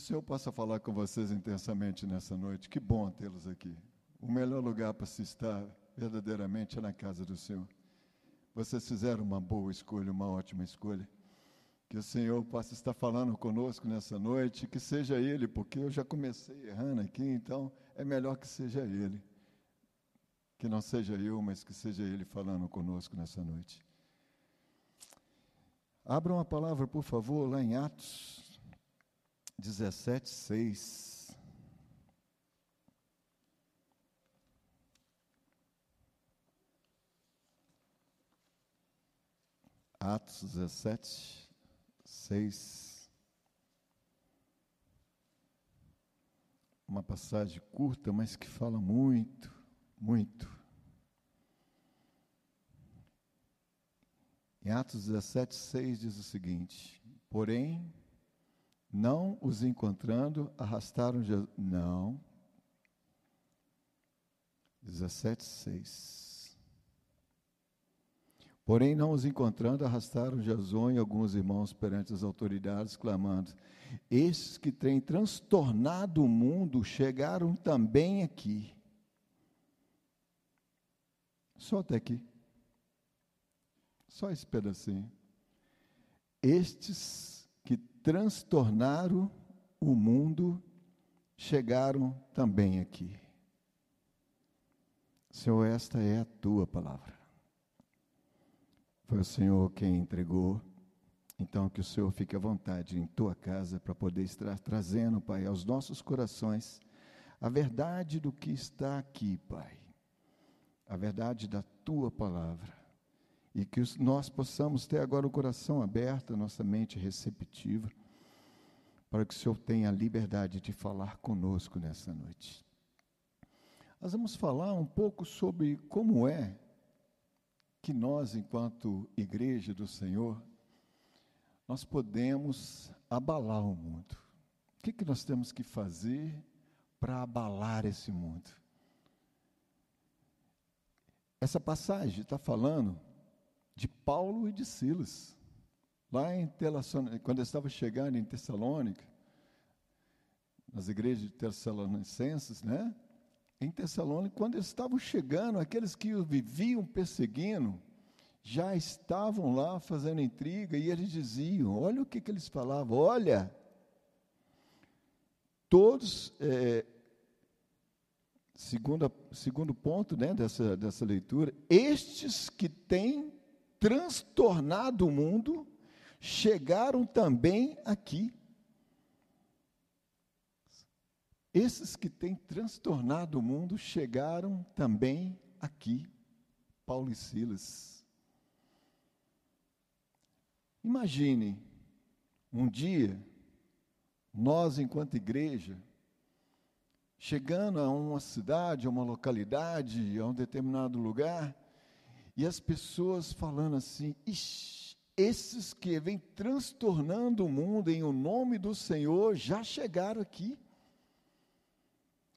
o Senhor possa falar com vocês intensamente nessa noite. Que bom tê-los aqui. O melhor lugar para se estar verdadeiramente é na casa do Senhor. Vocês fizeram uma boa escolha, uma ótima escolha. Que o Senhor possa estar falando conosco nessa noite, que seja Ele, porque eu já comecei errando aqui, então é melhor que seja Ele. Que não seja eu, mas que seja Ele falando conosco nessa noite. Abram a palavra, por favor, lá em Atos 17, 6. Atos 17, 6. Uma passagem curta, mas que fala muito, muito. Em Atos 17, 6 diz o seguinte: Porém, não os encontrando, arrastaram Jesus. Não. 17, 6. Porém, não os encontrando, arrastaram Jason e alguns irmãos perante as autoridades, clamando: Estes que têm transtornado o mundo chegaram também aqui. Só até aqui. Só esse pedacinho. Estes transtornaram o mundo chegaram também aqui. Senhor, esta é a tua palavra. Foi o Senhor quem entregou. Então, que o Senhor fique à vontade em tua casa para poder estar trazendo, Pai, aos nossos corações a verdade do que está aqui, Pai. A verdade da tua palavra e que nós possamos ter agora o coração aberto, a nossa mente receptiva, para que o Senhor tenha a liberdade de falar conosco nessa noite. Nós vamos falar um pouco sobre como é que nós, enquanto igreja do Senhor, nós podemos abalar o mundo. O que, que nós temos que fazer para abalar esse mundo? Essa passagem está falando de Paulo e de Silas. Lá em quando eu estava chegando em Tessalônica, nas igrejas de Tessalonicenses, né? Em Tessalônica, quando eles estavam chegando, aqueles que o viviam perseguindo, já estavam lá fazendo intriga e eles diziam: olha o que, que eles falavam, olha, todos, é, segundo, segundo ponto né, dessa, dessa leitura, estes que têm transtornado o mundo, chegaram também aqui. Esses que têm transtornado o mundo chegaram também aqui, Paulo e Silas. Imagine, um dia, nós, enquanto igreja, chegando a uma cidade, a uma localidade, a um determinado lugar, e as pessoas falando assim: esses que vêm transtornando o mundo em o nome do Senhor já chegaram aqui.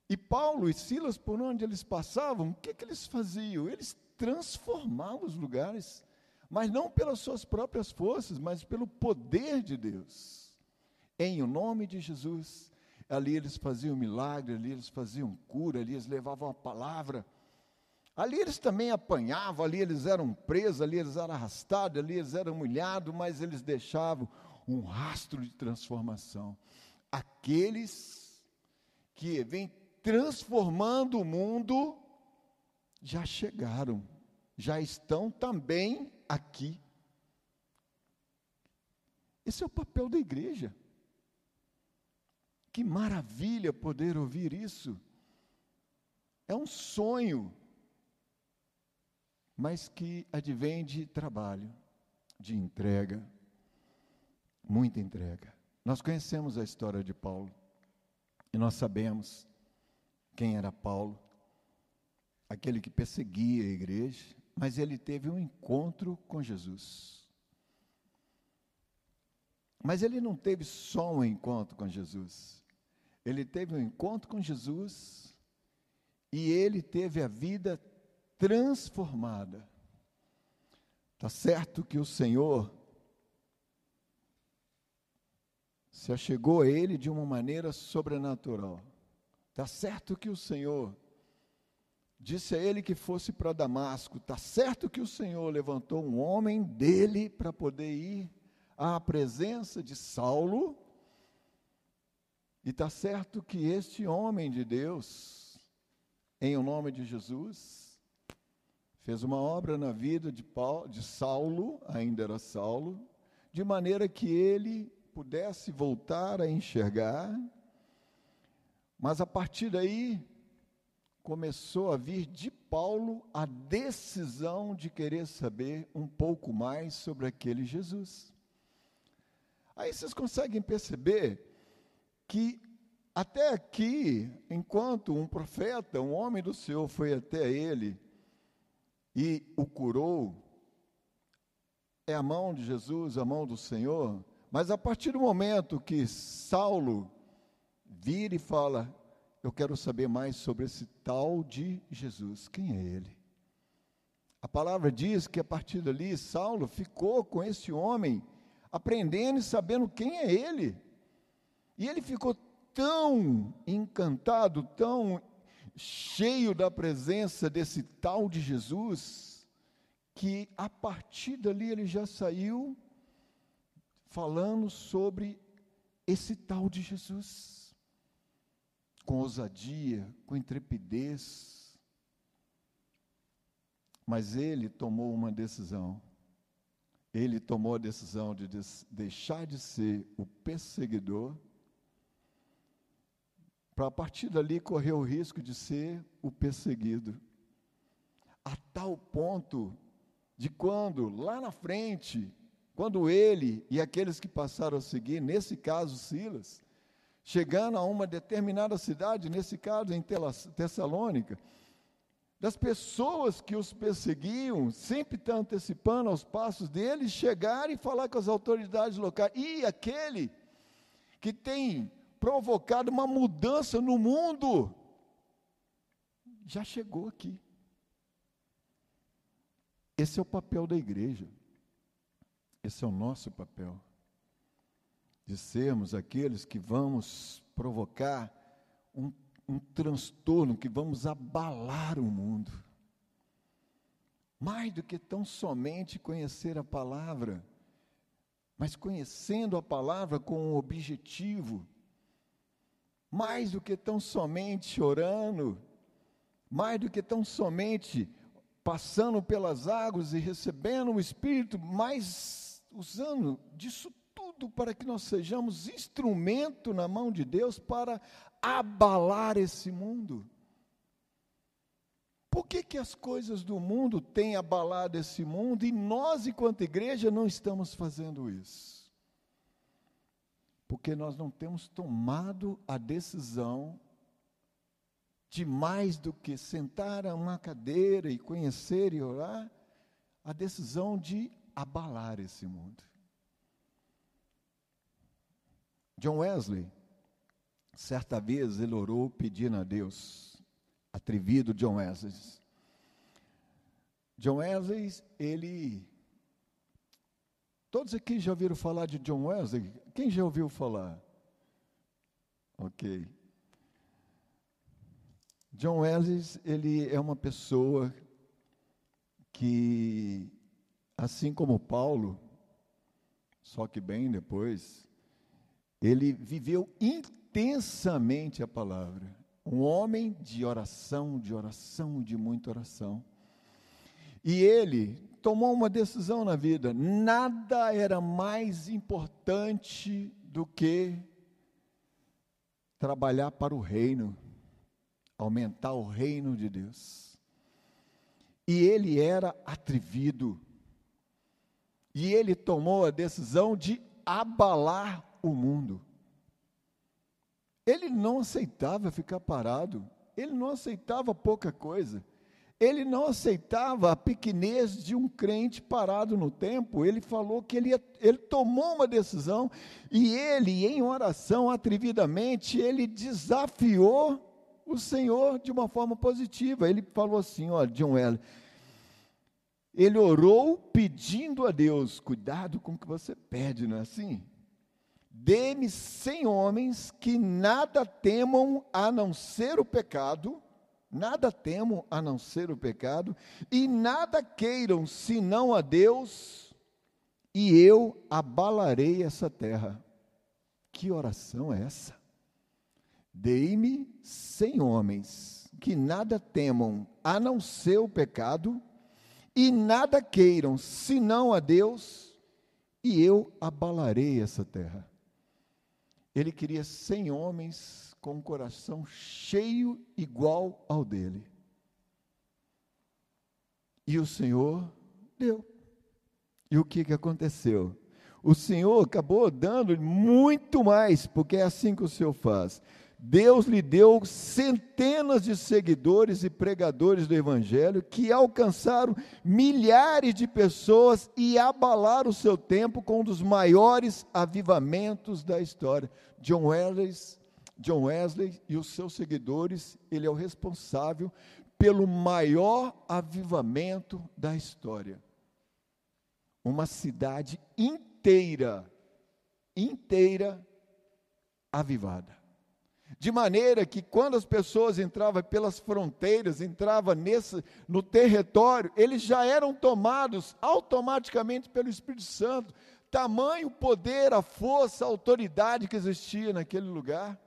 E Paulo e Silas, por onde eles passavam, o que, que eles faziam? Eles transformavam os lugares, mas não pelas suas próprias forças, mas pelo poder de Deus. Em o nome de Jesus, ali eles faziam milagre, ali eles faziam cura, ali eles levavam a palavra. Ali eles também apanhavam, ali eles eram presos, ali eles eram arrastados, ali eles eram humilhados, mas eles deixavam um rastro de transformação. Aqueles que vêm transformando o mundo já chegaram, já estão também aqui. Esse é o papel da igreja. Que maravilha poder ouvir isso. É um sonho mas que advém de trabalho, de entrega, muita entrega. Nós conhecemos a história de Paulo e nós sabemos quem era Paulo, aquele que perseguia a igreja, mas ele teve um encontro com Jesus. Mas ele não teve só um encontro com Jesus. Ele teve um encontro com Jesus e ele teve a vida transformada. Tá certo que o Senhor se achegou a ele de uma maneira sobrenatural. Está certo que o Senhor disse a ele que fosse para Damasco. Está certo que o Senhor levantou um homem dele para poder ir à presença de Saulo. E está certo que este homem de Deus, em o nome de Jesus, fez uma obra na vida de, Paulo, de Saulo, ainda era Saulo, de maneira que ele pudesse voltar a enxergar, mas a partir daí começou a vir de Paulo a decisão de querer saber um pouco mais sobre aquele Jesus. Aí vocês conseguem perceber que até aqui, enquanto um profeta, um homem do Senhor foi até ele e o curou, é a mão de Jesus, a mão do Senhor, mas a partir do momento que Saulo vira e fala: Eu quero saber mais sobre esse tal de Jesus, quem é ele? A palavra diz que a partir dali Saulo ficou com esse homem, aprendendo e sabendo quem é ele. E ele ficou tão encantado, tão cheio da presença desse tal de Jesus, que a partir dali ele já saiu falando sobre esse tal de Jesus, com ousadia, com intrepidez. Mas ele tomou uma decisão. Ele tomou a decisão de deixar de ser o perseguidor, para a partir dali correr o risco de ser o perseguido. A tal ponto de quando, lá na frente, quando ele e aqueles que passaram a seguir, nesse caso Silas, chegando a uma determinada cidade, nesse caso em Tessalônica, das pessoas que os perseguiam, sempre estão antecipando aos passos deles, chegarem e falar com as autoridades locais. E aquele que tem provocado uma mudança no mundo, já chegou aqui. Esse é o papel da igreja. Esse é o nosso papel. De sermos aqueles que vamos provocar um, um transtorno, que vamos abalar o mundo. Mais do que tão somente conhecer a palavra, mas conhecendo a palavra com um objetivo, mais do que tão somente orando, mais do que tão somente passando pelas águas e recebendo o Espírito, mas usando disso tudo para que nós sejamos instrumento na mão de Deus para abalar esse mundo. Por que, que as coisas do mundo têm abalado esse mundo e nós, enquanto igreja, não estamos fazendo isso? Porque nós não temos tomado a decisão de mais do que sentar a uma cadeira e conhecer e orar, a decisão de abalar esse mundo. John Wesley, certa vez, ele orou pedindo a Deus, atrevido John Wesley. John Wesley, ele. Todos aqui já ouviram falar de John Wesley? Quem já ouviu falar? Ok. John Wesley, ele é uma pessoa que, assim como Paulo, só que bem depois, ele viveu intensamente a palavra. Um homem de oração, de oração, de muita oração. E ele tomou uma decisão na vida. Nada era mais importante do que trabalhar para o reino aumentar o reino de Deus. E ele era atrevido. E ele tomou a decisão de abalar o mundo. Ele não aceitava ficar parado, ele não aceitava pouca coisa, ele não aceitava a pequenez de um crente parado no tempo. Ele falou que ele, ele tomou uma decisão e ele, em oração, atrevidamente, ele desafiou o Senhor de uma forma positiva. Ele falou assim: ó, John Wesley, ele orou pedindo a Deus, cuidado com o que você pede, não é assim? Dê-me cem homens que nada temam a não ser o pecado, nada temam a não ser o pecado, e nada queiram senão a Deus, e eu abalarei essa terra. Que oração é essa? Dei-me cem homens que nada temam a não ser o pecado, e nada queiram senão a Deus, e eu abalarei essa terra. Ele queria cem homens com um coração cheio igual ao dele. E o Senhor deu. E o que, que aconteceu? O Senhor acabou dando muito mais, porque é assim que o Senhor faz. Deus lhe deu centenas de seguidores e pregadores do Evangelho que alcançaram milhares de pessoas e abalaram o seu tempo com um dos maiores avivamentos da história. John Wesley, John Wesley e os seus seguidores, ele é o responsável pelo maior avivamento da história. Uma cidade inteira, inteira avivada. De maneira que quando as pessoas entravam pelas fronteiras, entravam nesse, no território, eles já eram tomados automaticamente pelo Espírito Santo. Tamanho poder, a força, a autoridade que existia naquele lugar.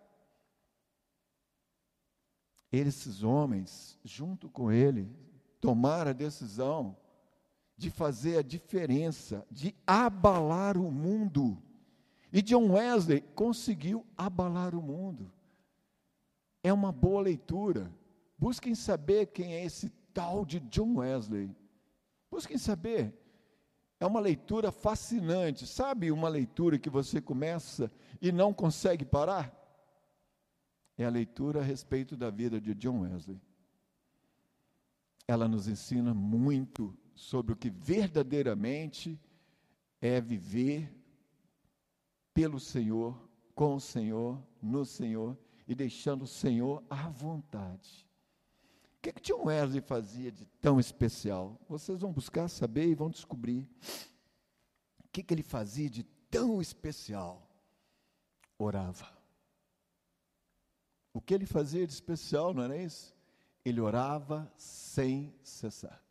Esses homens, junto com ele, tomaram a decisão de fazer a diferença, de abalar o mundo. E John Wesley conseguiu abalar o mundo é uma boa leitura. Busquem saber quem é esse tal de John Wesley. Busquem saber. É uma leitura fascinante. Sabe uma leitura que você começa e não consegue parar? É a leitura a respeito da vida de John Wesley. Ela nos ensina muito sobre o que verdadeiramente é viver pelo Senhor, com o Senhor, no Senhor e deixando o Senhor à vontade. O que, que John Wesley fazia de tão especial? Vocês vão buscar saber e vão descobrir. O que, que ele fazia de tão especial? Orava. O que ele fazia de especial, não era isso? Ele orava sem cessar.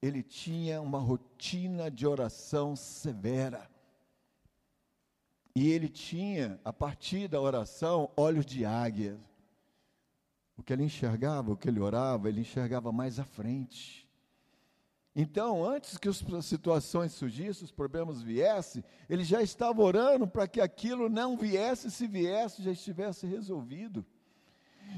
Ele tinha uma rotina de oração severa. E ele tinha, a partir da oração, olhos de águia. O que ele enxergava, o que ele orava, ele enxergava mais à frente. Então, antes que as situações surgissem, os problemas viessem, ele já estava orando para que aquilo não viesse, se viesse, já estivesse resolvido.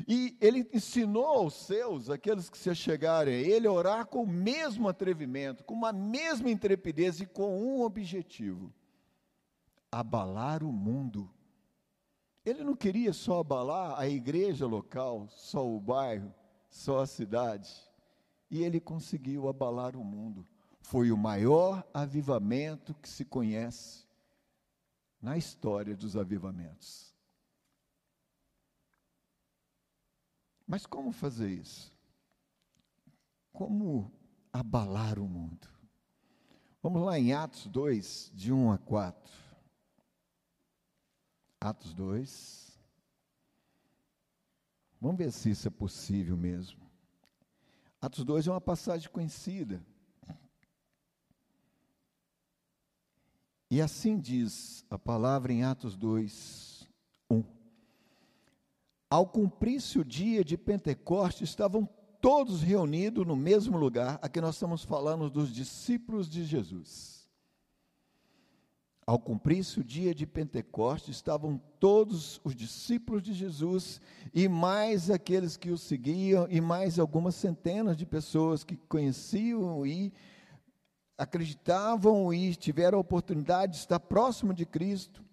E ele ensinou aos seus, aqueles que se chegarem a ele, a orar com o mesmo atrevimento, com a mesma intrepidez e com um objetivo: abalar o mundo. Ele não queria só abalar a igreja local, só o bairro, só a cidade. E ele conseguiu abalar o mundo. Foi o maior avivamento que se conhece na história dos avivamentos. Mas como fazer isso? Como abalar o mundo? Vamos lá em Atos 2, de 1 a 4. Atos 2. Vamos ver se isso é possível mesmo. Atos 2 é uma passagem conhecida. E assim diz a palavra em Atos 2, 1. Ao cumprir-se o dia de Pentecostes, estavam todos reunidos no mesmo lugar. Aqui nós estamos falando dos discípulos de Jesus. Ao cumprir-se o dia de Pentecostes, estavam todos os discípulos de Jesus e mais aqueles que o seguiam, e mais algumas centenas de pessoas que conheciam e acreditavam e tiveram a oportunidade de estar próximo de Cristo.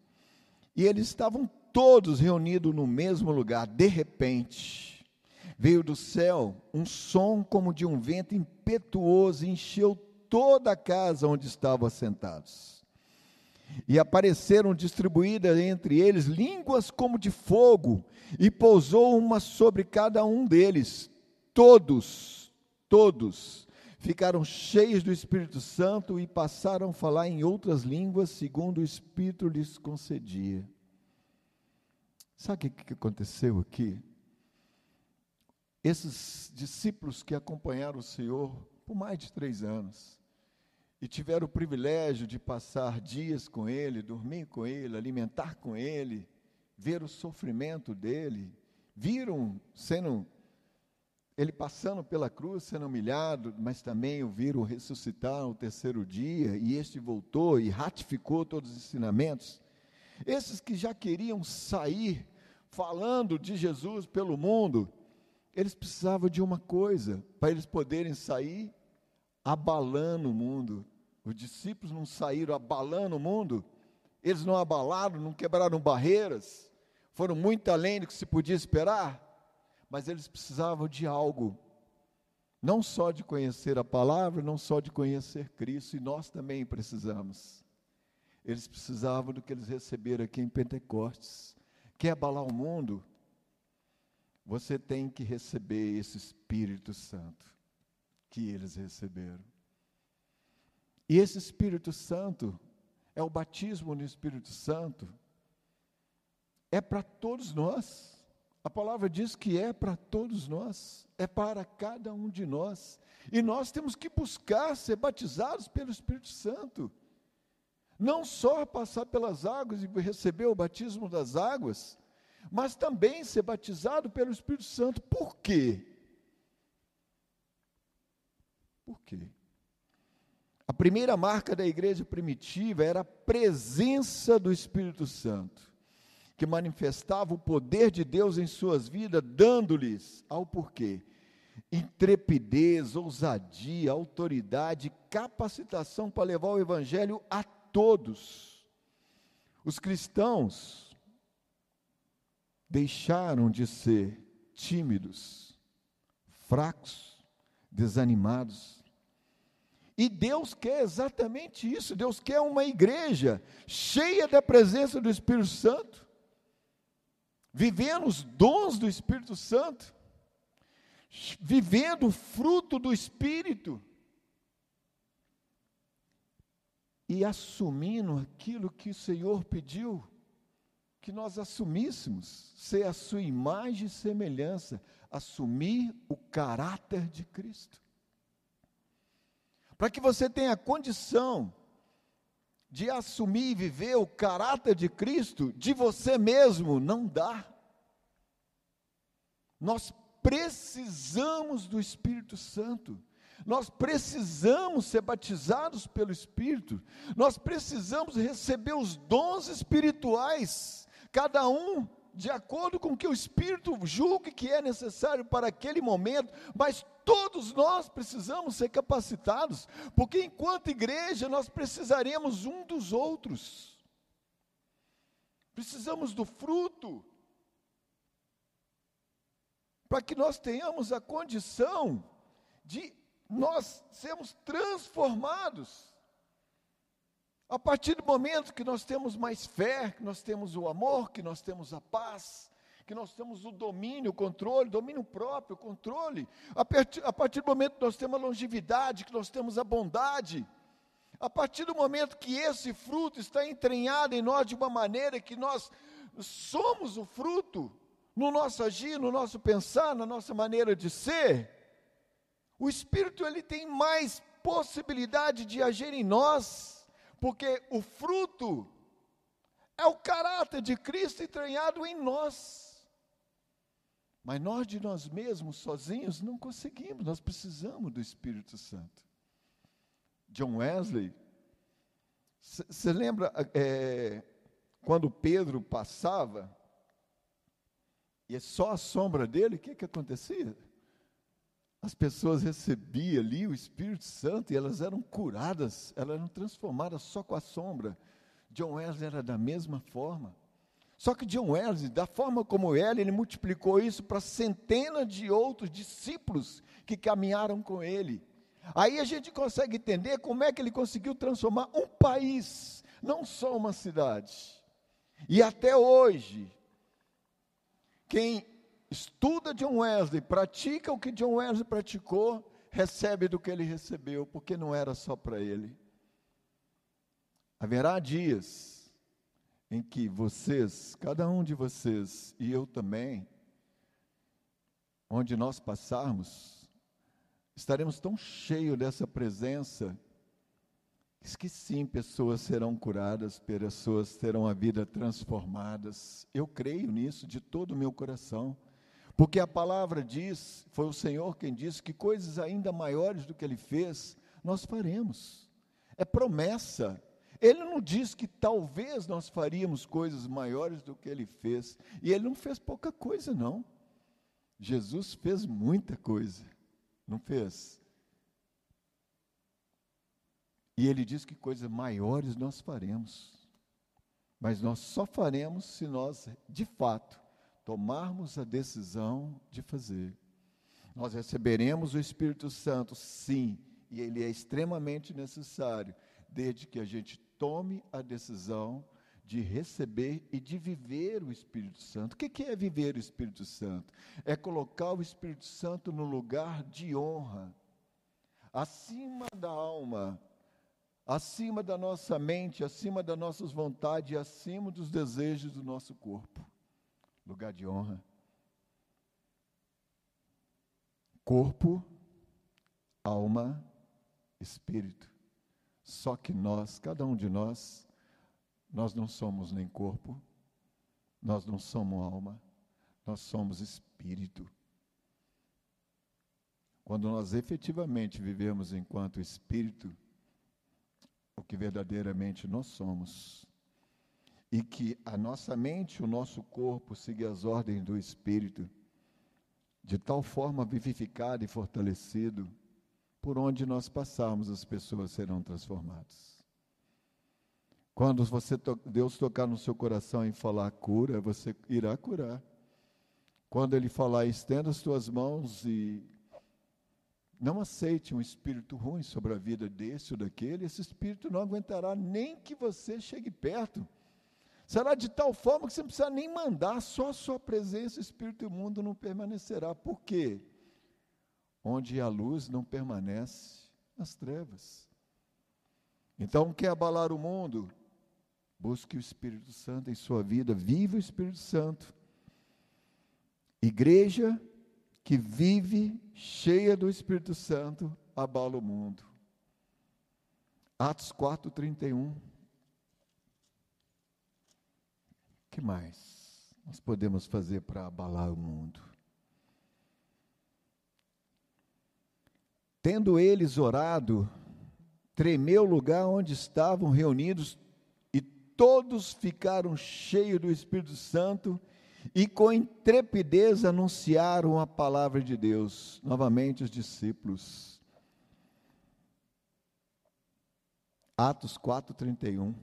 E eles estavam todos reunidos no mesmo lugar. De repente, veio do céu um som como de um vento impetuoso e encheu toda a casa onde estavam assentados. E apareceram distribuídas entre eles línguas como de fogo, e pousou uma sobre cada um deles. Todos, todos ficaram cheios do Espírito Santo e passaram a falar em outras línguas, segundo o Espírito lhes concedia. Sabe o que aconteceu aqui? Esses discípulos que acompanharam o Senhor por mais de três anos e tiveram o privilégio de passar dias com Ele, dormir com Ele, alimentar com Ele, ver o sofrimento dele, viram sendo ele passando pela cruz, sendo humilhado, mas também o viram ressuscitar no terceiro dia, e este voltou e ratificou todos os ensinamentos. Esses que já queriam sair falando de Jesus pelo mundo, eles precisavam de uma coisa, para eles poderem sair abalando o mundo. Os discípulos não saíram abalando o mundo, eles não abalaram, não quebraram barreiras, foram muito além do que se podia esperar mas eles precisavam de algo, não só de conhecer a palavra, não só de conhecer Cristo, e nós também precisamos. Eles precisavam do que eles receberam aqui em Pentecostes. Quer abalar o mundo? Você tem que receber esse Espírito Santo que eles receberam. E esse Espírito Santo é o batismo no Espírito Santo, é para todos nós. A palavra diz que é para todos nós, é para cada um de nós. E nós temos que buscar ser batizados pelo Espírito Santo. Não só passar pelas águas e receber o batismo das águas, mas também ser batizado pelo Espírito Santo. Por quê? Por quê? A primeira marca da igreja primitiva era a presença do Espírito Santo que manifestava o poder de Deus em suas vidas, dando-lhes ao porquê intrepidez, ousadia, autoridade, capacitação para levar o evangelho a todos. Os cristãos deixaram de ser tímidos, fracos, desanimados. E Deus quer exatamente isso. Deus quer uma igreja cheia da presença do Espírito Santo, vivendo os dons do Espírito Santo, vivendo o fruto do Espírito e assumindo aquilo que o Senhor pediu que nós assumíssemos, ser a sua imagem e semelhança, assumir o caráter de Cristo. Para que você tenha condição de assumir e viver o caráter de Cristo, de você mesmo, não dá. Nós precisamos do Espírito Santo. Nós precisamos ser batizados pelo Espírito. Nós precisamos receber os dons espirituais, cada um de acordo com o que o Espírito julgue que é necessário para aquele momento, mas todos nós precisamos ser capacitados, porque enquanto igreja nós precisaremos um dos outros. Precisamos do fruto, para que nós tenhamos a condição de nós sermos transformados. A partir do momento que nós temos mais fé, que nós temos o amor, que nós temos a paz, que nós temos o domínio, o controle, domínio próprio, controle, a partir, a partir do momento que nós temos a longevidade, que nós temos a bondade, a partir do momento que esse fruto está entranhado em nós de uma maneira que nós somos o fruto, no nosso agir, no nosso pensar, na nossa maneira de ser, o Espírito ele tem mais possibilidade de agir em nós porque o fruto é o caráter de Cristo entranhado em nós. Mas nós de nós mesmos, sozinhos, não conseguimos, nós precisamos do Espírito Santo. John Wesley, você lembra é, quando Pedro passava, e é só a sombra dele, o que, que acontecia? as pessoas recebiam ali o Espírito Santo e elas eram curadas, elas eram transformadas só com a sombra. John Wesley era da mesma forma. Só que John Wesley, da forma como ele, ele multiplicou isso para centenas de outros discípulos que caminharam com ele. Aí a gente consegue entender como é que ele conseguiu transformar um país, não só uma cidade. E até hoje, quem estuda John Wesley, pratica o que John Wesley praticou, recebe do que ele recebeu, porque não era só para ele. Haverá dias em que vocês, cada um de vocês e eu também, onde nós passarmos, estaremos tão cheios dessa presença que sim, pessoas serão curadas, pessoas terão a vida transformadas. Eu creio nisso de todo o meu coração. Porque a palavra diz, foi o Senhor quem disse que coisas ainda maiores do que ele fez, nós faremos. É promessa. Ele não diz que talvez nós faríamos coisas maiores do que ele fez. E ele não fez pouca coisa, não. Jesus fez muita coisa. Não fez? E ele diz que coisas maiores nós faremos. Mas nós só faremos se nós, de fato, tomarmos a decisão de fazer. Nós receberemos o Espírito Santo, sim, e ele é extremamente necessário, desde que a gente tome a decisão de receber e de viver o Espírito Santo. O que é viver o Espírito Santo? É colocar o Espírito Santo no lugar de honra, acima da alma, acima da nossa mente, acima das nossas vontades, acima dos desejos do nosso corpo. Lugar de honra. Corpo, alma, espírito. Só que nós, cada um de nós, nós não somos nem corpo, nós não somos alma, nós somos espírito. Quando nós efetivamente vivemos enquanto espírito, o que verdadeiramente nós somos. E que a nossa mente, o nosso corpo, siga as ordens do Espírito, de tal forma vivificado e fortalecido, por onde nós passarmos, as pessoas serão transformadas. Quando você Deus tocar no seu coração e falar cura, você irá curar. Quando Ele falar, estenda as tuas mãos e não aceite um espírito ruim sobre a vida desse ou daquele, esse espírito não aguentará nem que você chegue perto. Será de tal forma que você não precisa nem mandar, só a sua presença, o espírito imundo não permanecerá. Por quê? Onde a luz não permanece, as trevas. Então, quer abalar o mundo? Busque o Espírito Santo em sua vida, viva o Espírito Santo. Igreja que vive cheia do Espírito Santo abala o mundo. Atos 4:31. Que mais nós podemos fazer para abalar o mundo? Tendo eles orado, tremeu o lugar onde estavam reunidos e todos ficaram cheios do Espírito Santo e com intrepidez anunciaram a palavra de Deus. Novamente, os discípulos. Atos 4,31.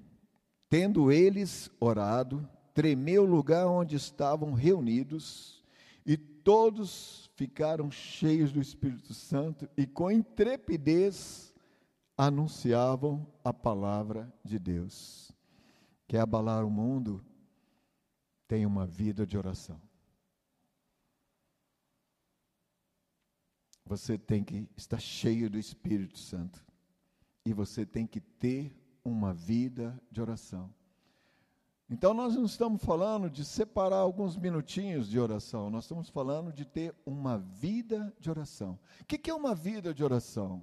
Tendo eles orado, tremeu o lugar onde estavam reunidos, todos ficaram cheios do Espírito Santo e com intrepidez anunciavam a palavra de Deus. Quer abalar o mundo? tenha uma vida de oração. Você tem que estar cheio do Espírito Santo. E você tem que ter uma vida de oração. Então, nós não estamos falando de separar alguns minutinhos de oração, nós estamos falando de ter uma vida de oração. O que é uma vida de oração?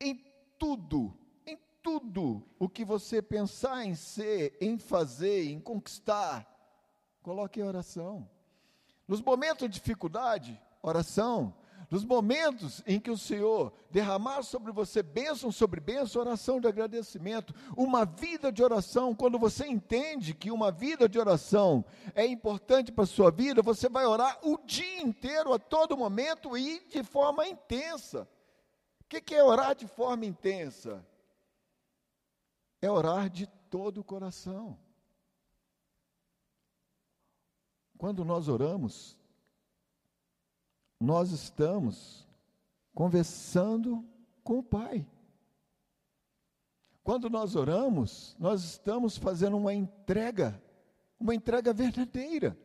Em tudo, em tudo o que você pensar em ser, em fazer, em conquistar, Coloque em oração. Nos momentos de dificuldade, oração. Nos momentos em que o Senhor derramar sobre você bênção sobre bênção, oração de agradecimento. Uma vida de oração, quando você entende que uma vida de oração é importante para a sua vida, você vai orar o dia inteiro, a todo momento e de forma intensa. O que é orar de forma intensa? É orar de todo o coração. Quando nós oramos, nós estamos conversando com o Pai. Quando nós oramos, nós estamos fazendo uma entrega, uma entrega verdadeira.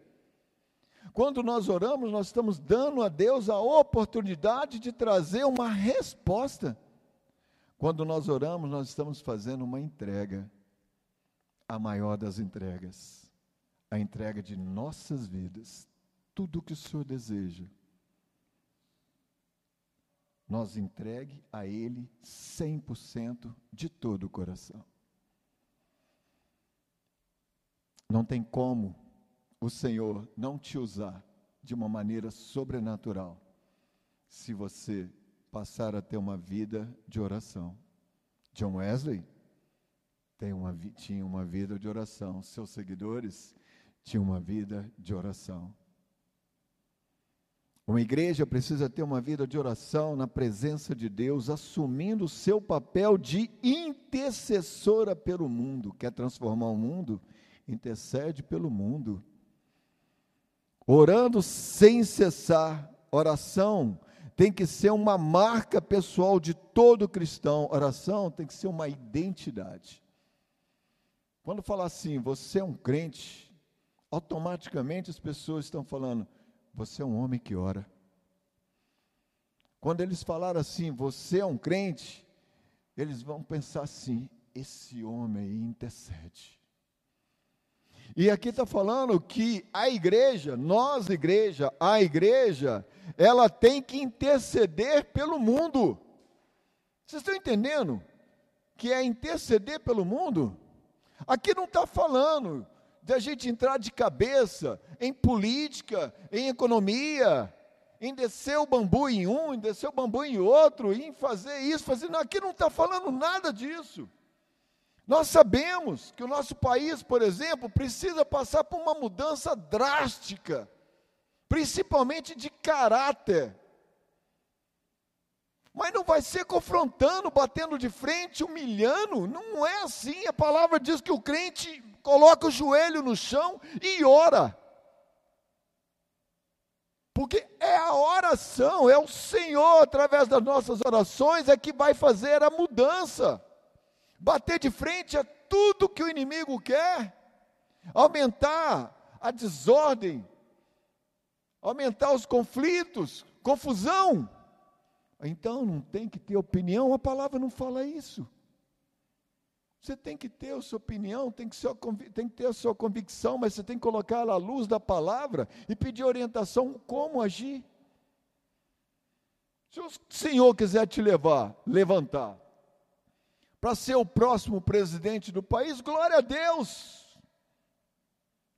Quando nós oramos, nós estamos dando a Deus a oportunidade de trazer uma resposta. Quando nós oramos, nós estamos fazendo uma entrega, a maior das entregas, a entrega de nossas vidas, tudo o que o Senhor deseja. Nós entregue a Ele 100% de todo o coração. Não tem como o Senhor não te usar de uma maneira sobrenatural se você passar a ter uma vida de oração. John Wesley uma, tinha uma vida de oração, seus seguidores tinham uma vida de oração. Uma igreja precisa ter uma vida de oração na presença de Deus, assumindo o seu papel de intercessora pelo mundo. Quer transformar o mundo? Intercede pelo mundo orando sem cessar. Oração tem que ser uma marca pessoal de todo cristão. Oração tem que ser uma identidade. Quando falar assim, você é um crente, automaticamente as pessoas estão falando, você é um homem que ora. Quando eles falaram assim, você é um crente, eles vão pensar assim: esse homem intercede. E aqui está falando que a igreja, nós, igreja, a igreja, ela tem que interceder pelo mundo. Vocês estão entendendo? Que é interceder pelo mundo? Aqui não está falando de a gente entrar de cabeça em política, em economia, em descer o bambu em um, em descer o bambu em outro, em fazer isso, fazer. Não, aqui não está falando nada disso. Nós sabemos que o nosso país, por exemplo, precisa passar por uma mudança drástica, principalmente de caráter. Mas não vai ser confrontando, batendo de frente, humilhando. Não é assim. A palavra diz que o crente coloca o joelho no chão e ora. Porque é a oração, é o Senhor, através das nossas orações, é que vai fazer a mudança bater de frente a tudo que o inimigo quer, aumentar a desordem, aumentar os conflitos, confusão. Então não tem que ter opinião, a palavra não fala isso. Você tem que ter a sua opinião, tem que, tem que ter a sua convicção, mas você tem que colocar ela à luz da palavra e pedir orientação como agir. Se o Senhor quiser te levar, levantar, para ser o próximo presidente do país, glória a Deus.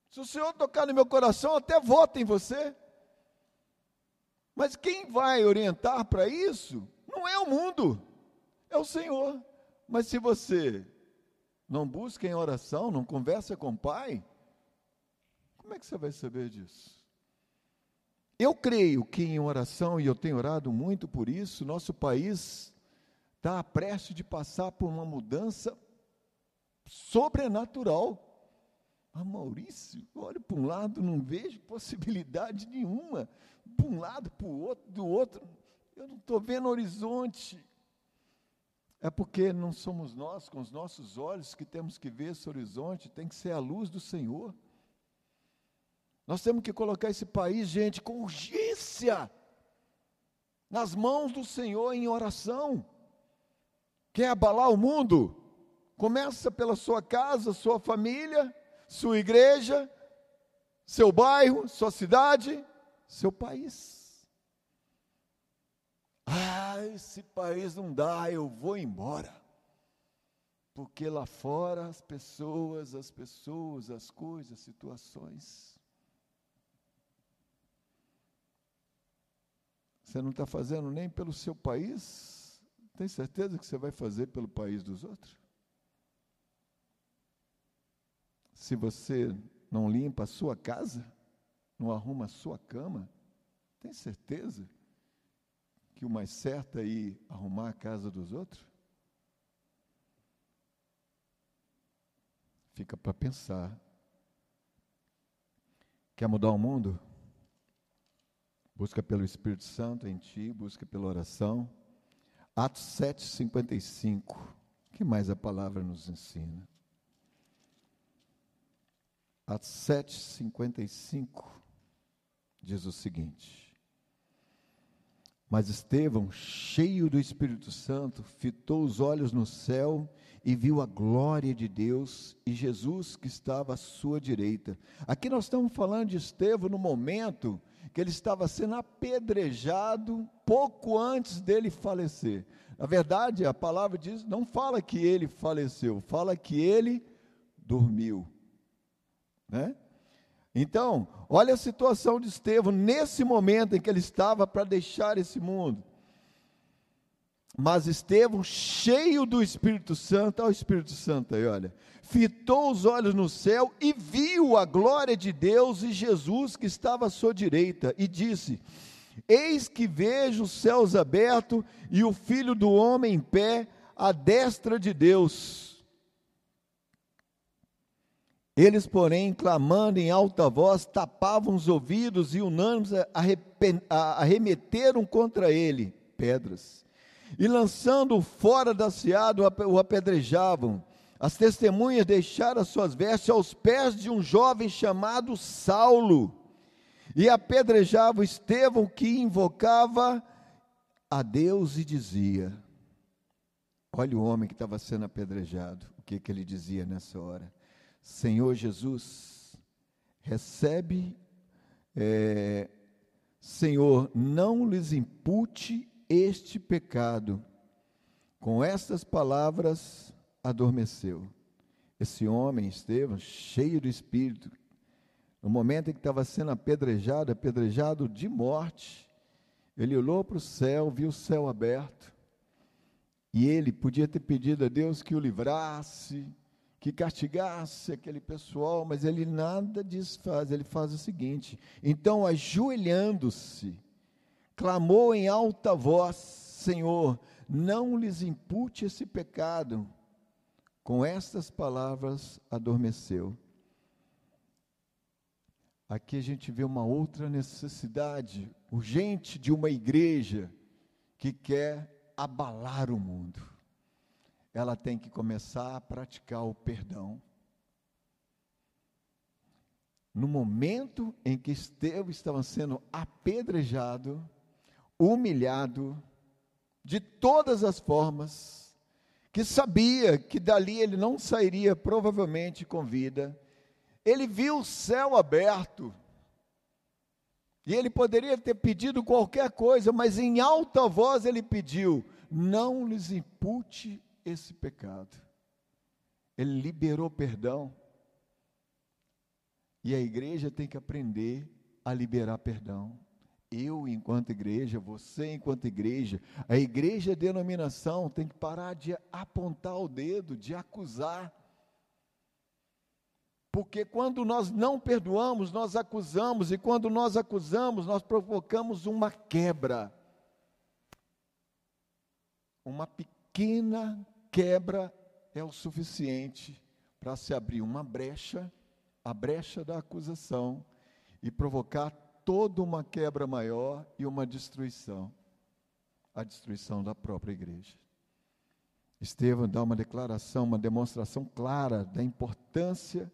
Se o Senhor tocar no meu coração, até voto em você. Mas quem vai orientar para isso não é o mundo, é o Senhor. Mas se você não busca em oração, não conversa com o Pai, como é que você vai saber disso? Eu creio que em oração, e eu tenho orado muito por isso, nosso país está prestes de passar por uma mudança sobrenatural. Ah, Maurício, olha para um lado, não vejo possibilidade nenhuma. Para um lado, para o outro, do outro, eu não estou vendo horizonte. É porque não somos nós, com os nossos olhos, que temos que ver esse horizonte, tem que ser a luz do Senhor. Nós temos que colocar esse país, gente, com urgência, nas mãos do Senhor em oração. Quer abalar o mundo? Começa pela sua casa, sua família, sua igreja, seu bairro, sua cidade, seu país. Ah, esse país não dá, eu vou embora. Porque lá fora as pessoas, as pessoas, as coisas, as situações. Você não está fazendo nem pelo seu país, tem certeza que você vai fazer pelo país dos outros? Se você não limpa a sua casa, não arruma a sua cama, tem certeza que o mais certo é ir arrumar a casa dos outros? Fica para pensar. Quer mudar o mundo? Busca pelo Espírito Santo em ti, busca pela oração. Atos 7, 55. O que mais a palavra nos ensina? Atos 7, 55. diz o seguinte: Mas Estevão, cheio do Espírito Santo, fitou os olhos no céu e viu a glória de Deus e Jesus que estava à sua direita. Aqui nós estamos falando de Estevão no momento que ele estava sendo apedrejado pouco antes dele falecer. Na verdade, a palavra diz, não fala que ele faleceu, fala que ele dormiu, né? Então, olha a situação de Estevão nesse momento em que ele estava para deixar esse mundo. Mas Estevão, cheio do Espírito Santo, olha o Espírito Santo aí, olha, fitou os olhos no céu e viu a glória de Deus e Jesus que estava à sua direita, e disse: Eis que vejo os céus abertos e o filho do homem em pé à destra de Deus. Eles, porém, clamando em alta voz, tapavam os ouvidos e unânimes arremeteram contra ele pedras. E lançando-o fora da seada, o apedrejavam. As testemunhas deixaram as suas vestes aos pés de um jovem chamado Saulo. E apedrejavam Estevão, que invocava a Deus e dizia: Olha o homem que estava sendo apedrejado, o que, que ele dizia nessa hora? Senhor Jesus, recebe, é, Senhor, não lhes impute este pecado. Com estas palavras adormeceu. Esse homem, Estevão, cheio do Espírito, no momento em que estava sendo apedrejado, apedrejado de morte, ele olhou para o céu, viu o céu aberto, e ele podia ter pedido a Deus que o livrasse, que castigasse aquele pessoal, mas ele nada disso faz, ele faz o seguinte: então, ajoelhando-se, clamou em alta voz: Senhor, não lhes impute esse pecado. Com estas palavras, adormeceu. Aqui a gente vê uma outra necessidade urgente de uma igreja que quer abalar o mundo ela tem que começar a praticar o perdão. No momento em que Estevão estava sendo apedrejado, humilhado, de todas as formas, que sabia que dali ele não sairia provavelmente com vida, ele viu o céu aberto, e ele poderia ter pedido qualquer coisa, mas em alta voz ele pediu: não lhes impute esse pecado. Ele liberou perdão. E a igreja tem que aprender a liberar perdão. Eu, enquanto igreja, você, enquanto igreja, a igreja denominação tem que parar de apontar o dedo, de acusar. Porque quando nós não perdoamos, nós acusamos, e quando nós acusamos, nós provocamos uma quebra. Uma pequena quebra é o suficiente para se abrir uma brecha, a brecha da acusação, e provocar toda uma quebra maior e uma destruição a destruição da própria igreja. Estevão dá uma declaração, uma demonstração clara da importância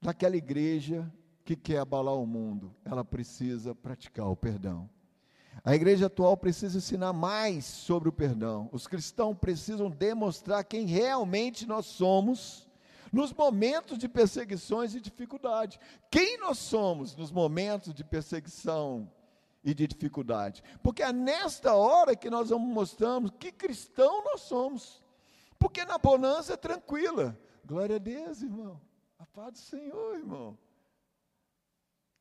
daquela igreja que quer abalar o mundo. Ela precisa praticar o perdão. A igreja atual precisa ensinar mais sobre o perdão. Os cristãos precisam demonstrar quem realmente nós somos nos momentos de perseguições e dificuldade. Quem nós somos nos momentos de perseguição e de dificuldade? Porque é nesta hora que nós vamos mostrarmos que cristão nós somos. Porque na bonança é tranquila. Glória a Deus, irmão. A paz do Senhor, irmão.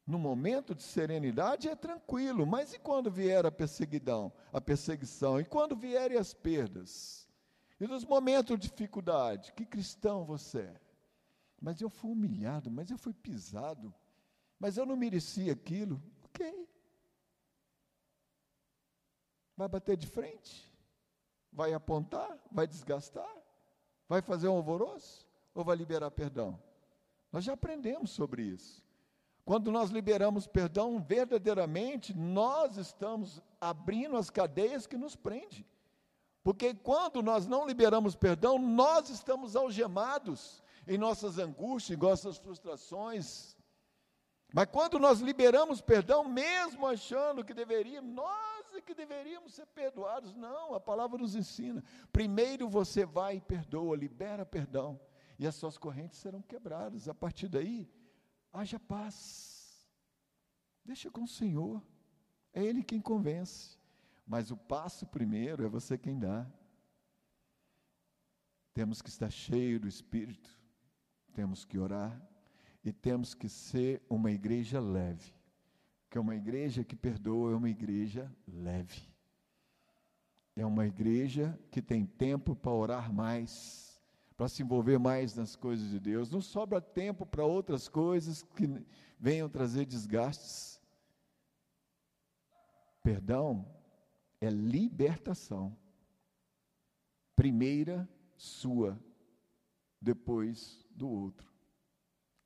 No momento de serenidade é tranquilo, mas e quando vier a perseguição, a perseguição? E quando vierem as perdas? E nos momentos de dificuldade, que cristão você é? Mas eu fui humilhado, mas eu fui pisado, mas eu não merecia aquilo. Ok. Vai bater de frente? Vai apontar? Vai desgastar? Vai fazer um alvoroço? Ou vai liberar perdão? Nós já aprendemos sobre isso. Quando nós liberamos perdão, verdadeiramente nós estamos abrindo as cadeias que nos prendem. Porque quando nós não liberamos perdão, nós estamos algemados em nossas angústias, em nossas frustrações. Mas quando nós liberamos perdão, mesmo achando que deveríamos, nós é que deveríamos ser perdoados. Não, a palavra nos ensina. Primeiro você vai e perdoa, libera perdão, e as suas correntes serão quebradas. A partir daí, haja paz. Deixa com o Senhor. É Ele quem convence. Mas o passo primeiro é você quem dá. Temos que estar cheio do Espírito, temos que orar e temos que ser uma igreja leve. Porque uma igreja que perdoa é uma igreja leve. É uma igreja que tem tempo para orar mais, para se envolver mais nas coisas de Deus. Não sobra tempo para outras coisas que venham trazer desgastes. Perdão é libertação. Primeira sua, depois do outro.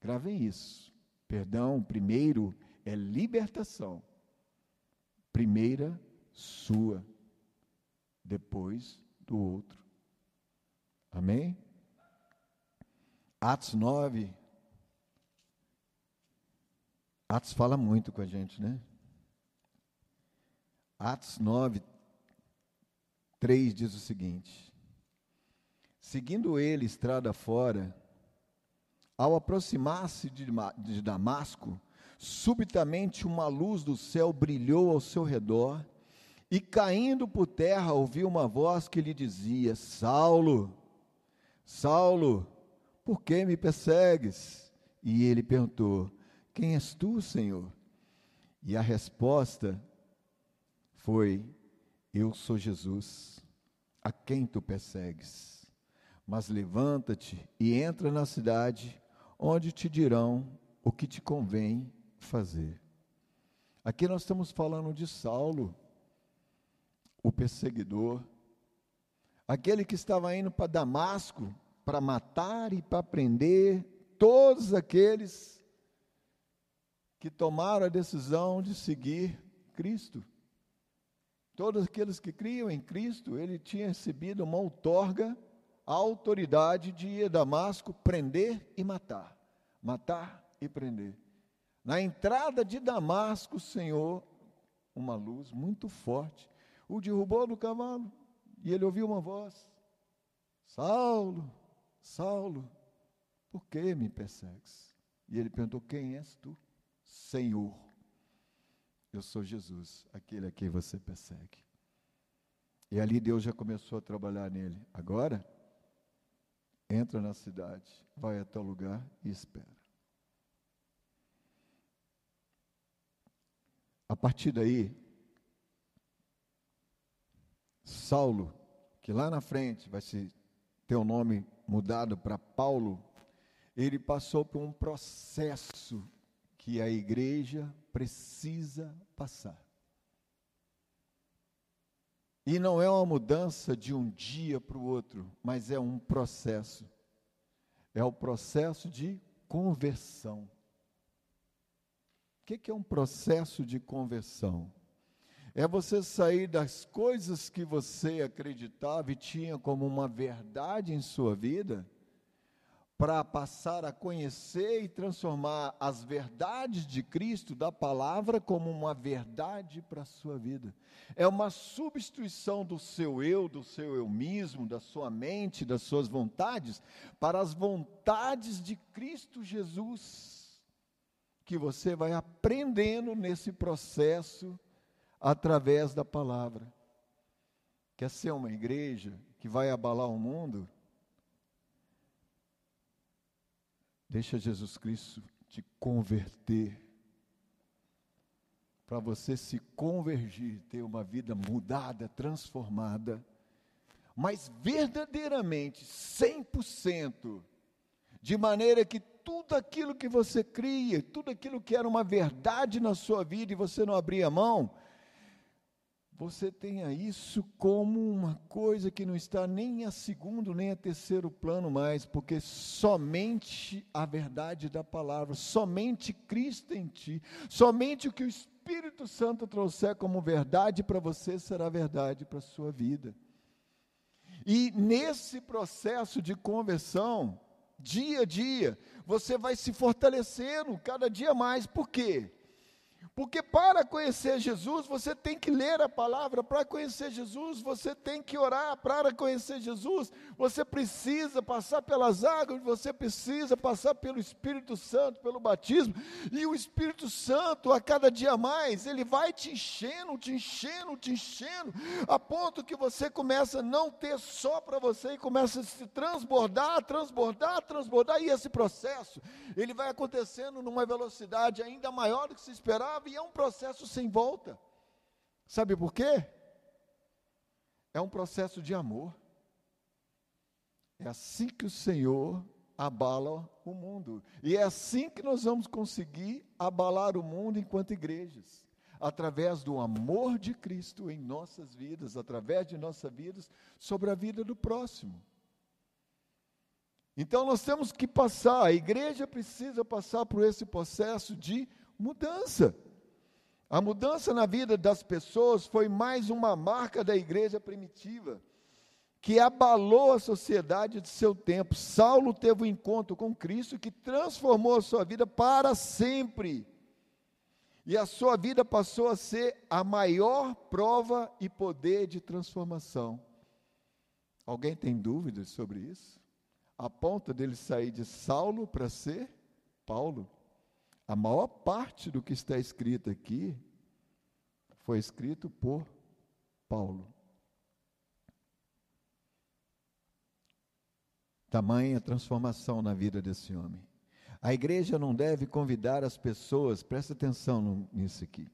Gravem isso. Perdão, primeiro é libertação. Primeira sua, depois do outro. Amém? Atos 9. Atos fala muito com a gente, né? Atos 9, 3 diz o seguinte: Seguindo ele estrada fora, ao aproximar-se de Damasco, subitamente uma luz do céu brilhou ao seu redor, e caindo por terra, ouviu uma voz que lhe dizia: Saulo, Saulo, por que me persegues? E ele perguntou: Quem és tu, Senhor? E a resposta foi: Eu sou Jesus, a quem tu persegues. Mas levanta-te e entra na cidade, onde te dirão o que te convém fazer. Aqui nós estamos falando de Saulo, o perseguidor, aquele que estava indo para Damasco para matar e para prender todos aqueles que tomaram a decisão de seguir Cristo. Todos aqueles que criam em Cristo, ele tinha recebido uma outorga, a autoridade de ir a Damasco prender e matar. Matar e prender. Na entrada de Damasco, o Senhor, uma luz muito forte, o derrubou do cavalo e ele ouviu uma voz: Saulo, Saulo, por que me persegues? E ele perguntou: Quem és tu? Senhor. Eu sou Jesus, aquele a quem você persegue. E ali Deus já começou a trabalhar nele. Agora, entra na cidade, vai até o lugar e espera. A partir daí, Saulo, que lá na frente vai se ter o nome mudado para Paulo, ele passou por um processo que a igreja precisa passar. E não é uma mudança de um dia para o outro, mas é um processo. É o processo de conversão. O que é um processo de conversão? É você sair das coisas que você acreditava e tinha como uma verdade em sua vida para passar a conhecer e transformar as verdades de Cristo, da palavra, como uma verdade para a sua vida. É uma substituição do seu eu, do seu eu mesmo, da sua mente, das suas vontades, para as vontades de Cristo Jesus, que você vai aprendendo nesse processo através da palavra. Quer ser uma igreja que vai abalar o mundo? Deixa Jesus Cristo te converter. Para você se convergir, ter uma vida mudada, transformada, mas verdadeiramente, 100%, de maneira que tudo aquilo que você cria, tudo aquilo que era uma verdade na sua vida e você não abria mão, você tenha isso como uma coisa que não está nem a segundo nem a terceiro plano mais, porque somente a verdade da palavra, somente Cristo em ti, somente o que o Espírito Santo trouxer como verdade para você será verdade para a sua vida. E nesse processo de conversão, dia a dia, você vai se fortalecendo cada dia mais. Por quê? Porque para conhecer Jesus, você tem que ler a palavra, para conhecer Jesus, você tem que orar, para conhecer Jesus, você precisa passar pelas águas, você precisa passar pelo Espírito Santo, pelo batismo, e o Espírito Santo, a cada dia mais, ele vai te enchendo, te enchendo, te enchendo, a ponto que você começa a não ter só para você e começa a se transbordar, transbordar, transbordar, e esse processo, ele vai acontecendo numa velocidade ainda maior do que se esperava e é um processo sem volta. Sabe por quê? É um processo de amor. É assim que o Senhor abala o mundo. E é assim que nós vamos conseguir abalar o mundo enquanto igrejas. Através do amor de Cristo em nossas vidas, através de nossas vidas, sobre a vida do próximo. Então nós temos que passar, a igreja precisa passar por esse processo de mudança. A mudança na vida das pessoas foi mais uma marca da igreja primitiva, que abalou a sociedade de seu tempo. Saulo teve um encontro com Cristo que transformou a sua vida para sempre. E a sua vida passou a ser a maior prova e poder de transformação. Alguém tem dúvidas sobre isso? A ponto dele sair de Saulo para ser Paulo. A maior parte do que está escrito aqui foi escrito por Paulo. Tamanha transformação na vida desse homem. A igreja não deve convidar as pessoas, presta atenção nisso aqui.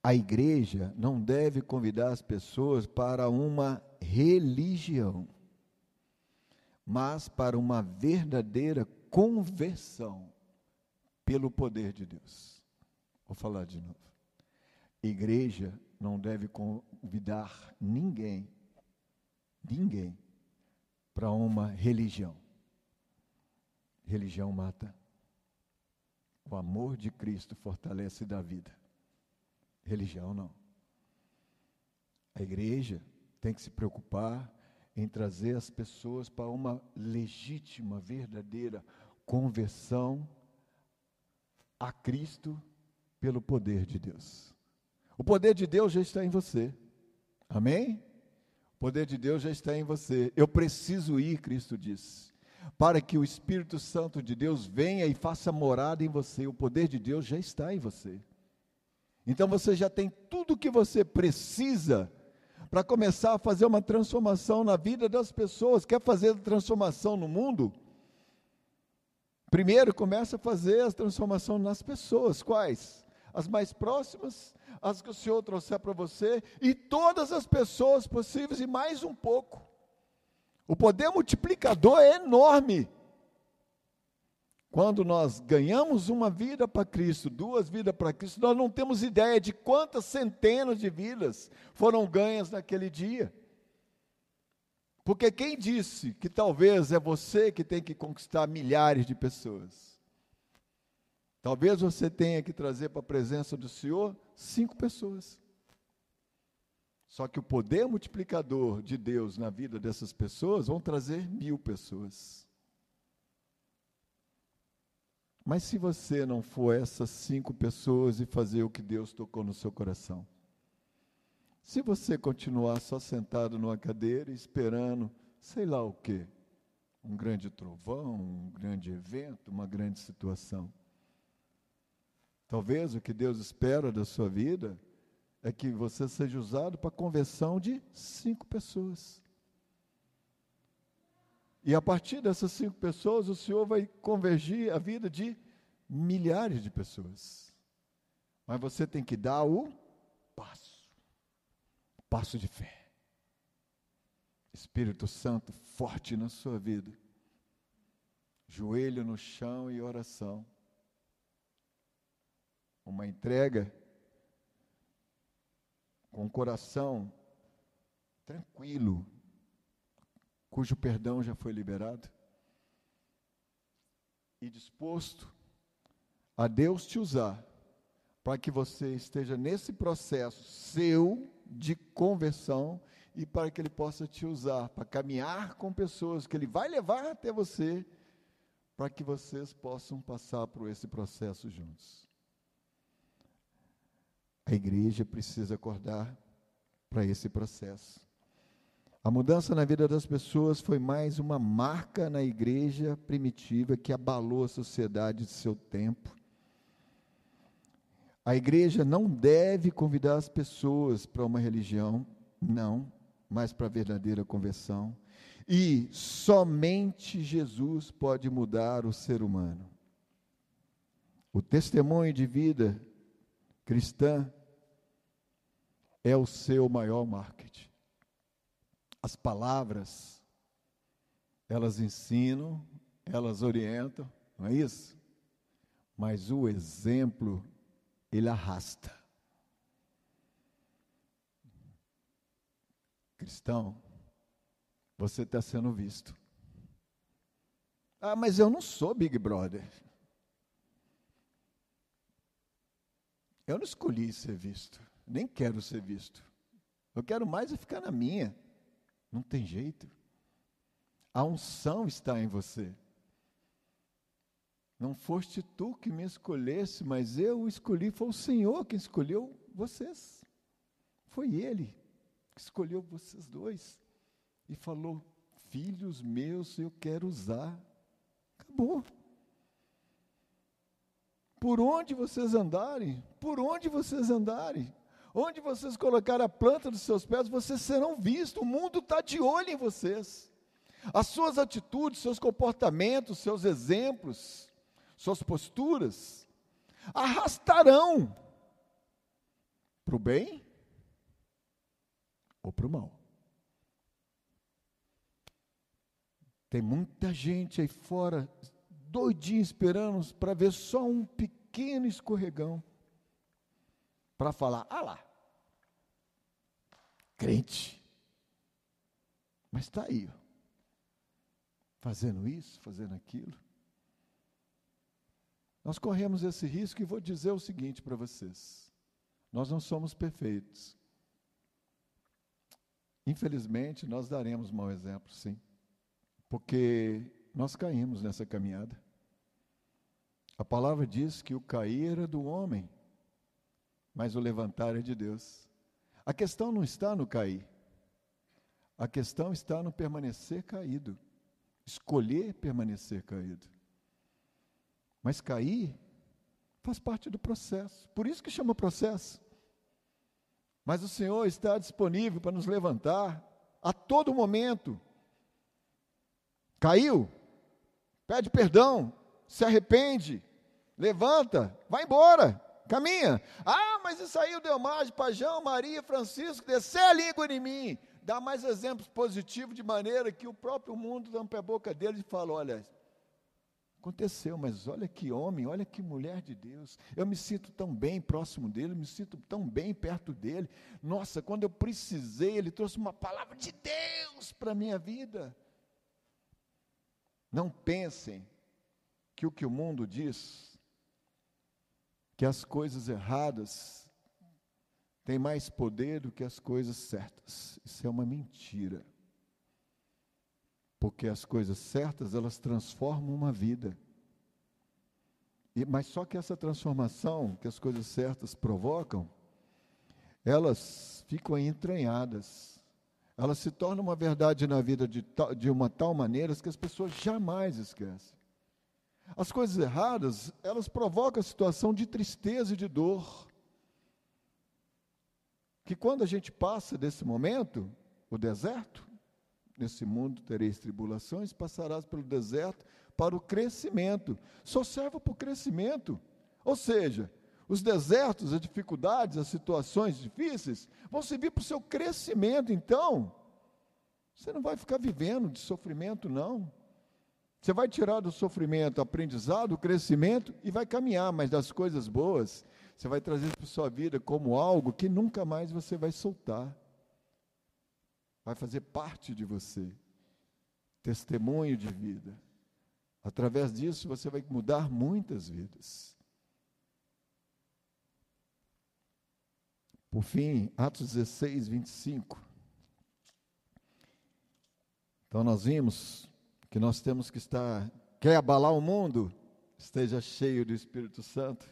A igreja não deve convidar as pessoas para uma religião, mas para uma verdadeira conversão pelo poder de Deus. Vou falar de novo. Igreja não deve convidar ninguém, ninguém, para uma religião. Religião mata. O amor de Cristo fortalece da vida. Religião não. A igreja tem que se preocupar em trazer as pessoas para uma legítima, verdadeira conversão a Cristo pelo poder de Deus. O poder de Deus já está em você. Amém? O poder de Deus já está em você. Eu preciso ir, Cristo disse, para que o Espírito Santo de Deus venha e faça morada em você. O poder de Deus já está em você. Então você já tem tudo o que você precisa para começar a fazer uma transformação na vida das pessoas. Quer fazer transformação no mundo? Primeiro, começa a fazer a transformação nas pessoas. Quais? As mais próximas, as que o Senhor trouxer para você, e todas as pessoas possíveis, e mais um pouco. O poder multiplicador é enorme. Quando nós ganhamos uma vida para Cristo, duas vidas para Cristo, nós não temos ideia de quantas centenas de vidas foram ganhas naquele dia. Porque quem disse que talvez é você que tem que conquistar milhares de pessoas? Talvez você tenha que trazer para a presença do Senhor cinco pessoas. Só que o poder multiplicador de Deus na vida dessas pessoas vão trazer mil pessoas. Mas se você não for essas cinco pessoas e fazer o que Deus tocou no seu coração, se você continuar só sentado numa cadeira esperando, sei lá o quê, um grande trovão, um grande evento, uma grande situação. Talvez o que Deus espera da sua vida é que você seja usado para a conversão de cinco pessoas. E a partir dessas cinco pessoas, o Senhor vai convergir a vida de milhares de pessoas. Mas você tem que dar o passo passo de fé. Espírito Santo forte na sua vida. Joelho no chão e oração. Uma entrega com o coração tranquilo, cujo perdão já foi liberado, e disposto a Deus te usar para que você esteja nesse processo seu de conversão e para que Ele possa te usar para caminhar com pessoas que Ele vai levar até você para que vocês possam passar por esse processo juntos. A igreja precisa acordar para esse processo. A mudança na vida das pessoas foi mais uma marca na igreja primitiva que abalou a sociedade de seu tempo. A igreja não deve convidar as pessoas para uma religião, não, mas para a verdadeira conversão. E somente Jesus pode mudar o ser humano. O testemunho de vida cristã é o seu maior marketing. As palavras, elas ensinam, elas orientam, não é isso? Mas o exemplo, ele arrasta. Cristão, você está sendo visto. Ah, mas eu não sou Big Brother. Eu não escolhi ser visto, nem quero ser visto. Eu quero mais é ficar na minha. Não tem jeito. A unção está em você. Não foste tu que me escolhesse, mas eu o escolhi, foi o Senhor quem escolheu vocês. Foi Ele que escolheu vocês dois e falou: Filhos meus, eu quero usar. Acabou. Por onde vocês andarem, por onde vocês andarem, onde vocês colocarem a planta dos seus pés, vocês serão vistos. O mundo está de olho em vocês. As suas atitudes, seus comportamentos, seus exemplos, suas posturas, arrastarão para o bem ou para o mal. Tem muita gente aí fora, doidinho, esperando para ver só um pequeno escorregão. Para falar, ah lá, crente. Mas está aí, fazendo isso, fazendo aquilo. Nós corremos esse risco e vou dizer o seguinte para vocês: nós não somos perfeitos. Infelizmente, nós daremos mau exemplo, sim porque nós caímos nessa caminhada. A palavra diz que o cair é do homem, mas o levantar é de Deus. A questão não está no cair, a questão está no permanecer caído, escolher permanecer caído. Mas cair faz parte do processo, por isso que chama processo. Mas o Senhor está disponível para nos levantar a todo momento Caiu? Pede perdão, se arrepende, levanta, vai embora, caminha. Ah, mas isso aí o Delmar, Pajão, Maria, Francisco, descer a língua em mim. Dá mais exemplos positivos de maneira que o próprio mundo tampa a boca dele e fala: olha, aconteceu, mas olha que homem, olha que mulher de Deus. Eu me sinto tão bem próximo dele, me sinto tão bem perto dele. Nossa, quando eu precisei, ele trouxe uma palavra de Deus para a minha vida. Não pensem que o que o mundo diz, que as coisas erradas têm mais poder do que as coisas certas. Isso é uma mentira. Porque as coisas certas, elas transformam uma vida. E, mas só que essa transformação que as coisas certas provocam, elas ficam entranhadas ela se torna uma verdade na vida de, de uma tal maneira que as pessoas jamais esquecem. As coisas erradas, elas provocam a situação de tristeza e de dor. Que quando a gente passa desse momento, o deserto, nesse mundo tereis tribulações, passarás pelo deserto para o crescimento. Só serve para o crescimento. Ou seja, os desertos, as dificuldades, as situações difíceis vão servir para o seu crescimento. Então, você não vai ficar vivendo de sofrimento, não. Você vai tirar do sofrimento aprendizado, crescimento e vai caminhar, mas das coisas boas, você vai trazer para a sua vida como algo que nunca mais você vai soltar. Vai fazer parte de você. Testemunho de vida. Através disso você vai mudar muitas vidas. Por fim, Atos 16, 25. Então, nós vimos que nós temos que estar Quer abalar o mundo? Esteja cheio do Espírito Santo.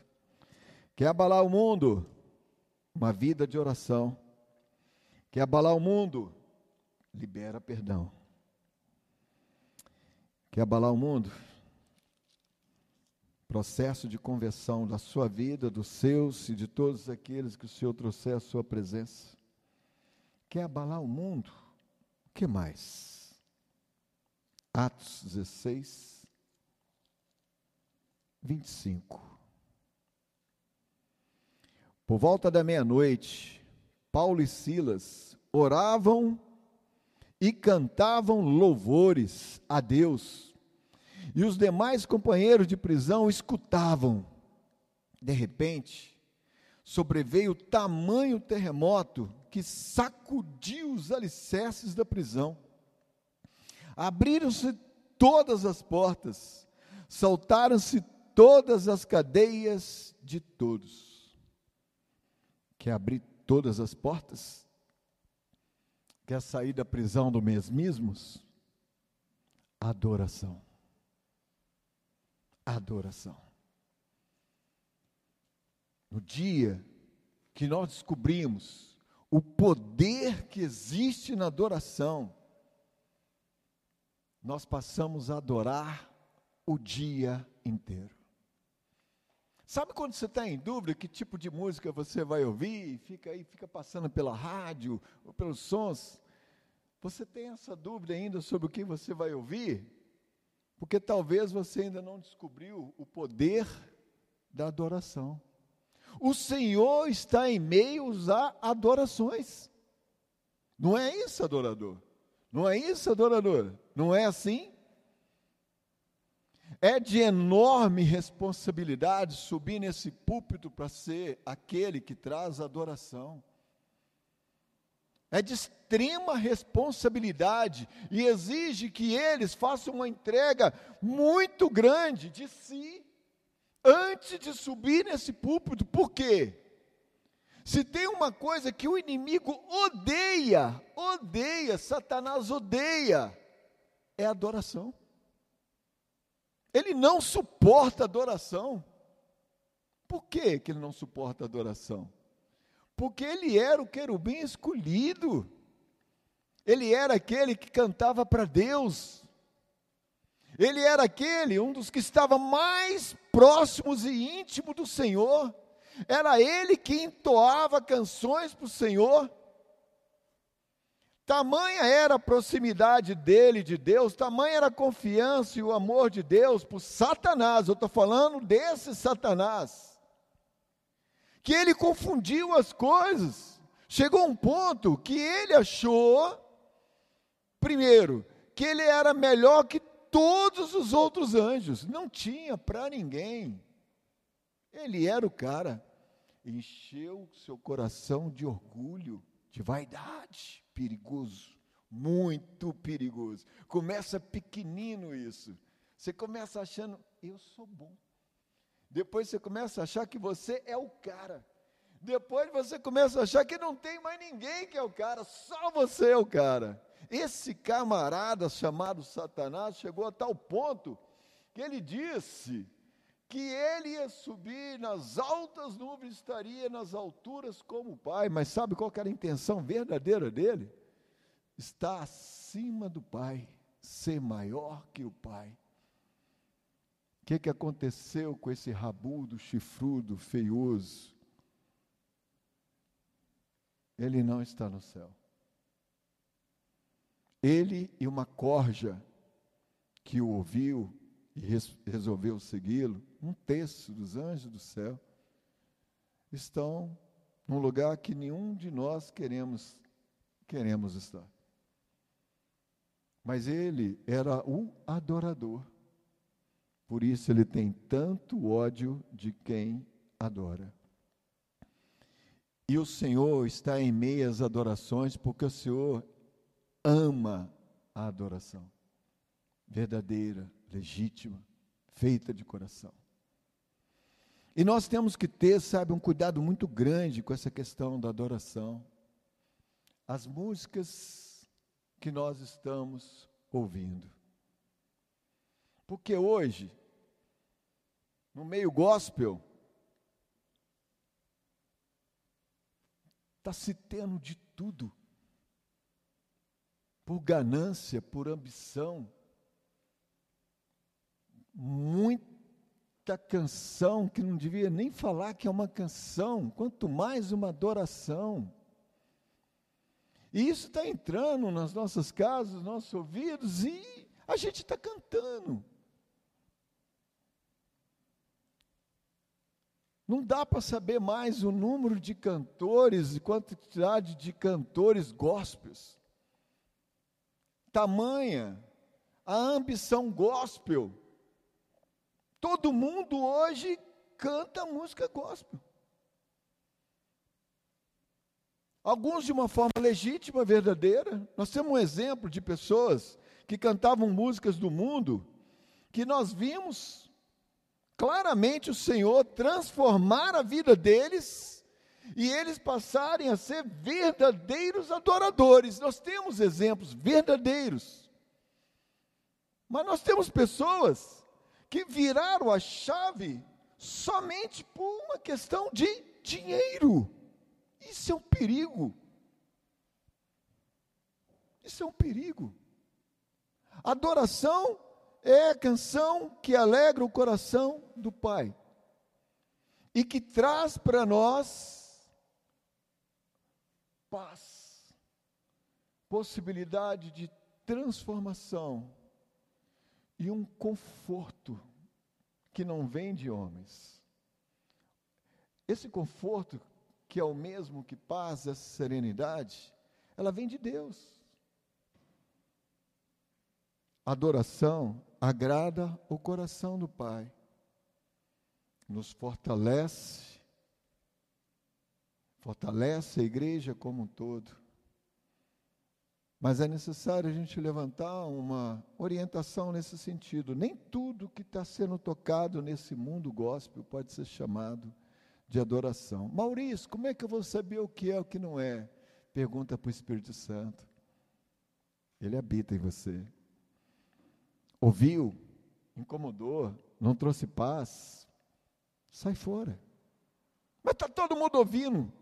Quer abalar o mundo? Uma vida de oração. Quer abalar o mundo? Libera perdão. Quer abalar o mundo? Processo de conversão da sua vida, dos seus e de todos aqueles que o Senhor trouxer à sua presença. Quer abalar o mundo? O que mais? Atos 16, 25. Por volta da meia-noite, Paulo e Silas oravam e cantavam louvores a Deus. E os demais companheiros de prisão escutavam. De repente, sobreveio tamanho terremoto que sacudiu os alicerces da prisão. Abriram-se todas as portas, saltaram-se todas as cadeias de todos. Quer abrir todas as portas? Quer sair da prisão do mesmismos? Adoração. Adoração. No dia que nós descobrimos o poder que existe na adoração, nós passamos a adorar o dia inteiro. Sabe quando você está em dúvida que tipo de música você vai ouvir, fica aí, fica passando pela rádio ou pelos sons? Você tem essa dúvida ainda sobre o que você vai ouvir? Porque talvez você ainda não descobriu o poder da adoração. O Senhor está em meio a adorações. Não é isso, adorador? Não é isso, adorador? Não é assim? É de enorme responsabilidade subir nesse púlpito para ser aquele que traz adoração. É de extrema responsabilidade e exige que eles façam uma entrega muito grande de si antes de subir nesse púlpito. Por quê? Se tem uma coisa que o inimigo odeia, odeia, Satanás odeia, é adoração. Ele não suporta adoração. Por que, que ele não suporta adoração? Porque ele era o querubim escolhido. Ele era aquele que cantava para Deus. Ele era aquele, um dos que estava mais próximos e íntimo do Senhor. Era ele que entoava canções para o Senhor. Tamanha era a proximidade dele de Deus, tamanha era a confiança e o amor de Deus por Satanás, eu estou falando desse Satanás, que ele confundiu as coisas. Chegou um ponto que ele achou, primeiro, que ele era melhor que todos os outros anjos, não tinha para ninguém. Ele era o cara, encheu seu coração de orgulho, de vaidade perigoso, muito perigoso. Começa pequenino isso. Você começa achando, eu sou bom. Depois você começa a achar que você é o cara. Depois você começa a achar que não tem mais ninguém que é o cara, só você é o cara. Esse camarada chamado Satanás chegou a tal ponto que ele disse que ele ia subir nas altas nuvens, estaria nas alturas como o Pai, mas sabe qual era a intenção verdadeira dele? Está acima do Pai, ser maior que o Pai. O que, que aconteceu com esse rabudo, chifrudo, feioso? Ele não está no céu. Ele e uma corja que o ouviu e resolveu segui-lo, um terço dos anjos do céu, estão num lugar que nenhum de nós queremos queremos estar. Mas ele era o adorador. Por isso ele tem tanto ódio de quem adora. E o Senhor está em meias adorações porque o Senhor ama a adoração verdadeira, legítima, feita de coração. E nós temos que ter, sabe, um cuidado muito grande com essa questão da adoração. As músicas que nós estamos ouvindo. Porque hoje, no meio gospel, está se tendo de tudo. Por ganância, por ambição. Muita canção que não devia nem falar que é uma canção, quanto mais uma adoração. E isso está entrando nas nossas casas, nos nossos ouvidos, e a gente está cantando. Não dá para saber mais o número de cantores e quantidade de cantores gospels. Tamanha a ambição gospel. Todo mundo hoje canta música gospel. Alguns de uma forma legítima, verdadeira. Nós temos um exemplo de pessoas que cantavam músicas do mundo, que nós vimos claramente o Senhor transformar a vida deles e eles passarem a ser verdadeiros adoradores. Nós temos exemplos verdadeiros. Mas nós temos pessoas que viraram a chave somente por uma questão de dinheiro. Isso é um perigo. Isso é um perigo. Adoração é a canção que alegra o coração do Pai e que traz para nós paz, possibilidade de transformação e um conforto que não vem de homens. Esse conforto, que é o mesmo que paz, essa serenidade, ela vem de Deus. Adoração agrada o coração do Pai, nos fortalece, fortalece a igreja como um todo. Mas é necessário a gente levantar uma orientação nesse sentido. Nem tudo que está sendo tocado nesse mundo gospel pode ser chamado de adoração. Maurício, como é que eu vou saber o que é e o que não é? Pergunta para o Espírito Santo. Ele habita em você ouviu, incomodou, não trouxe paz, sai fora. Mas está todo mundo ouvindo.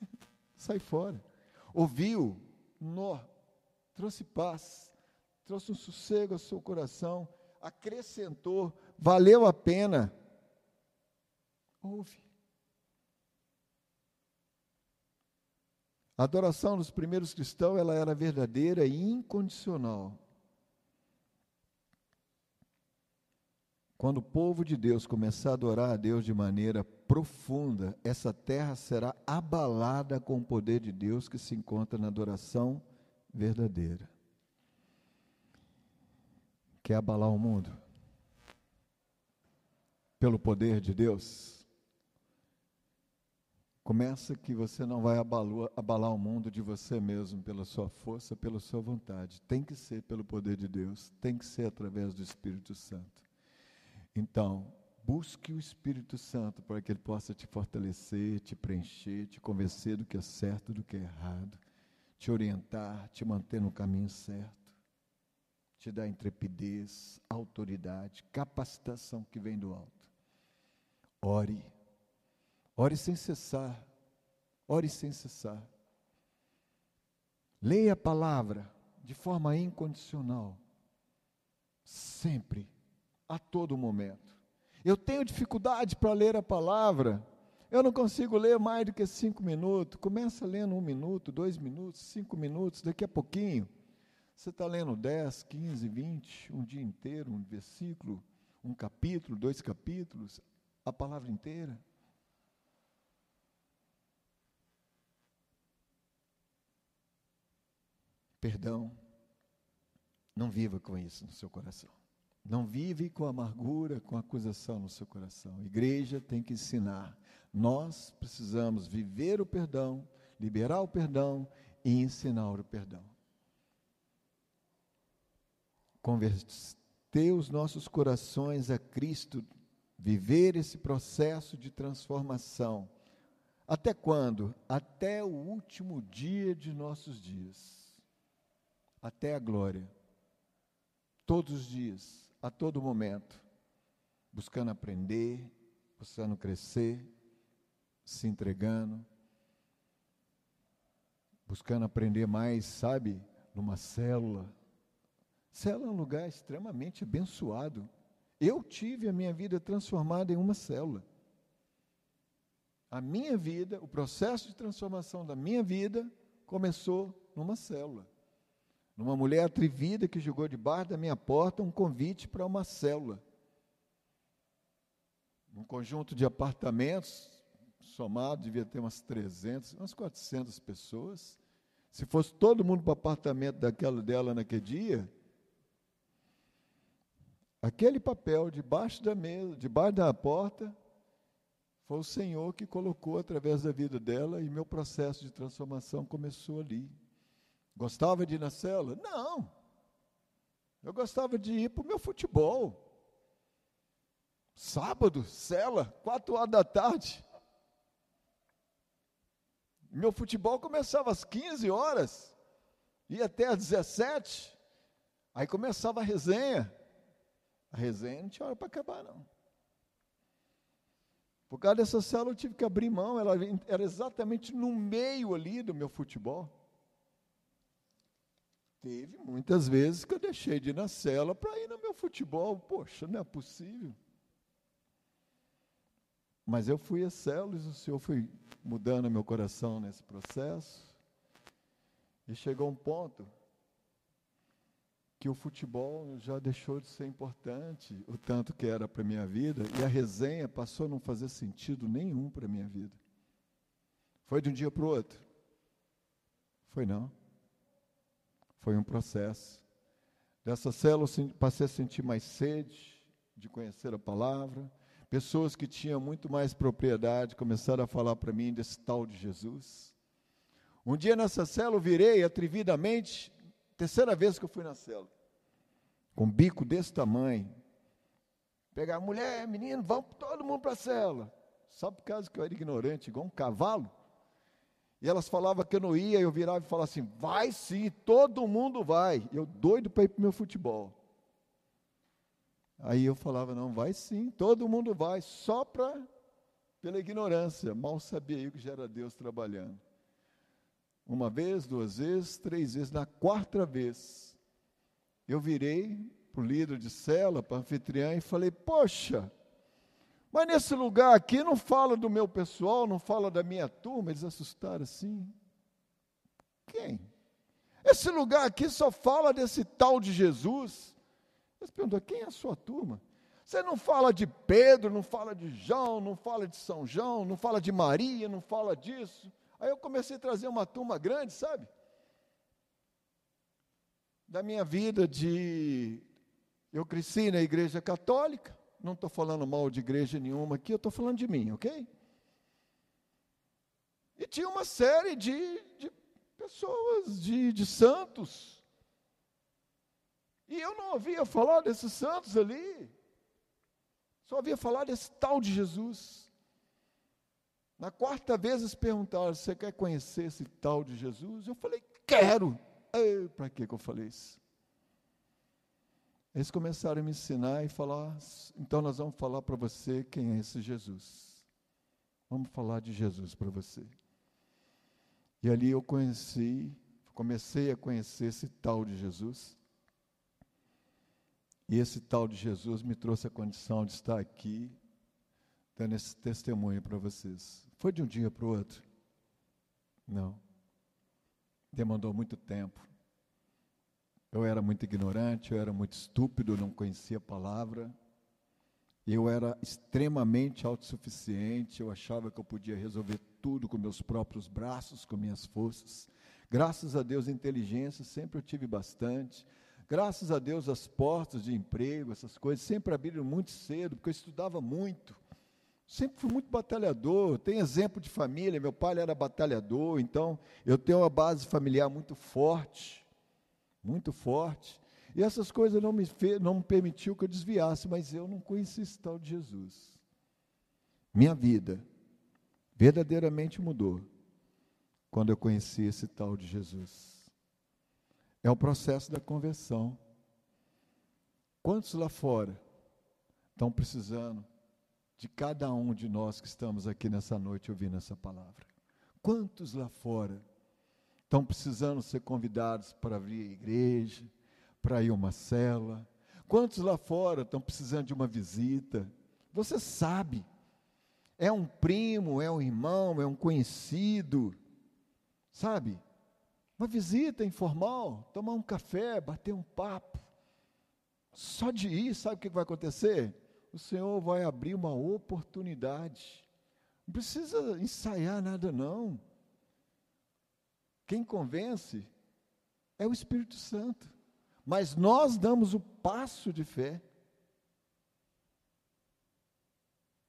sai fora. Ouviu, nó, trouxe paz, trouxe um sossego ao seu coração, acrescentou, valeu a pena. Ouve. A adoração dos primeiros cristãos ela era verdadeira e incondicional. Quando o povo de Deus começar a adorar a Deus de maneira profunda, essa terra será abalada com o poder de Deus que se encontra na adoração verdadeira. Quer abalar o mundo? Pelo poder de Deus? Começa que você não vai abalar, o mundo de você mesmo, pela sua força, pela sua vontade. Tem que ser pelo poder de Deus, tem que ser através do Espírito Santo. Então, busque o Espírito Santo para que ele possa te fortalecer, te preencher, te convencer do que é certo, do que é errado, te orientar, te manter no caminho certo, te dar intrepidez, autoridade, capacitação que vem do alto. Ore, ore sem cessar, ore sem cessar. Leia a palavra de forma incondicional, sempre a todo momento. Eu tenho dificuldade para ler a palavra. Eu não consigo ler mais do que cinco minutos. Começa lendo um minuto, dois minutos, cinco minutos, daqui a pouquinho. Você está lendo 10, 15, 20, um dia inteiro, um versículo, um capítulo, dois capítulos, a palavra inteira. Perdão. Não viva com isso no seu coração. Não vive com amargura, com acusação no seu coração. A igreja tem que ensinar. Nós precisamos viver o perdão, liberar o perdão e ensinar o perdão. Converter os nossos corações a Cristo, viver esse processo de transformação. Até quando? Até o último dia de nossos dias. Até a glória. Todos os dias a todo momento, buscando aprender, buscando crescer, se entregando, buscando aprender mais, sabe, numa célula. Célula é um lugar extremamente abençoado. Eu tive a minha vida transformada em uma célula. A minha vida, o processo de transformação da minha vida começou numa célula. Numa mulher atrevida que jogou debaixo da minha porta um convite para uma célula. Um conjunto de apartamentos, somado, devia ter umas 300, umas 400 pessoas. Se fosse todo mundo para o apartamento daquela dela naquele dia, aquele papel debaixo da mesa, debaixo da porta, foi o Senhor que colocou através da vida dela e meu processo de transformação começou ali. Gostava de ir na cela? Não. Eu gostava de ir para o meu futebol. Sábado, cela, quatro horas da tarde. Meu futebol começava às 15 horas, ia até às 17. Aí começava a resenha. A resenha não tinha hora para acabar, não. Por causa dessa célula eu tive que abrir mão, ela era exatamente no meio ali do meu futebol. Teve muitas vezes que eu deixei de ir na cela para ir no meu futebol. Poxa, não é possível. Mas eu fui a células, o Senhor foi mudando meu coração nesse processo. E chegou um ponto que o futebol já deixou de ser importante, o tanto que era para a minha vida, e a resenha passou a não fazer sentido nenhum para a minha vida. Foi de um dia para o outro? Foi não. Foi um processo. Dessa célula passei a sentir mais sede de conhecer a palavra. Pessoas que tinham muito mais propriedade começaram a falar para mim desse tal de Jesus. Um dia nessa célula eu virei atrevidamente Terceira vez que eu fui na célula. Com um bico desse tamanho. Pegar mulher, menino, vamos todo mundo para a célula. Só por causa que eu era ignorante, igual um cavalo. E elas falavam que eu não ia, eu virava e falava assim: vai sim, todo mundo vai. Eu doido para ir para o meu futebol. Aí eu falava: não, vai sim, todo mundo vai, só para, pela ignorância. Mal sabia eu que já era Deus trabalhando. Uma vez, duas vezes, três vezes. Na quarta vez, eu virei para o líder de cela, para o anfitriã, e falei: Poxa, mas nesse lugar aqui não fala do meu pessoal, não fala da minha turma. Eles assustaram assim. Quem? Esse lugar aqui só fala desse tal de Jesus. Eles perguntam: quem é a sua turma? Você não fala de Pedro, não fala de João, não fala de São João, não fala de Maria, não fala disso. Aí eu comecei a trazer uma turma grande, sabe? Da minha vida de. Eu cresci na igreja católica, não estou falando mal de igreja nenhuma aqui, eu estou falando de mim, ok? E tinha uma série de, de pessoas, de, de santos. E eu não ouvia falar desses santos ali. Só ouvia falar desse tal de Jesus. Na quarta vez eles perguntaram: Você quer conhecer esse tal de Jesus? Eu falei: Quero. Para que eu falei isso? Eles começaram a me ensinar e falar: Então nós vamos falar para você quem é esse Jesus. Vamos falar de Jesus para você. E ali eu conheci, comecei a conhecer esse tal de Jesus. E esse tal de Jesus me trouxe a condição de estar aqui, dando esse testemunho para vocês. Foi de um dia para o outro? Não. Demandou muito tempo. Eu era muito ignorante, eu era muito estúpido, não conhecia a palavra. Eu era extremamente autossuficiente, eu achava que eu podia resolver tudo com meus próprios braços, com minhas forças. Graças a Deus, inteligência sempre eu tive bastante. Graças a Deus, as portas de emprego, essas coisas sempre abriram muito cedo, porque eu estudava muito. Sempre fui muito batalhador, tenho exemplo de família, meu pai era batalhador, então eu tenho uma base familiar muito forte, muito forte. E essas coisas não me, não me permitiu que eu desviasse, mas eu não conheci esse tal de Jesus. Minha vida verdadeiramente mudou quando eu conheci esse tal de Jesus. É o processo da conversão. Quantos lá fora estão precisando de cada um de nós que estamos aqui nessa noite ouvindo essa palavra? Quantos lá fora estão precisando ser convidados para vir à igreja, para ir a uma cela? Quantos lá fora estão precisando de uma visita? Você sabe, é um primo, é um irmão, é um conhecido, sabe? Uma visita informal, tomar um café, bater um papo. Só de ir, sabe o que vai acontecer? O Senhor vai abrir uma oportunidade. Não precisa ensaiar nada, não. Quem convence é o Espírito Santo. Mas nós damos o passo de fé.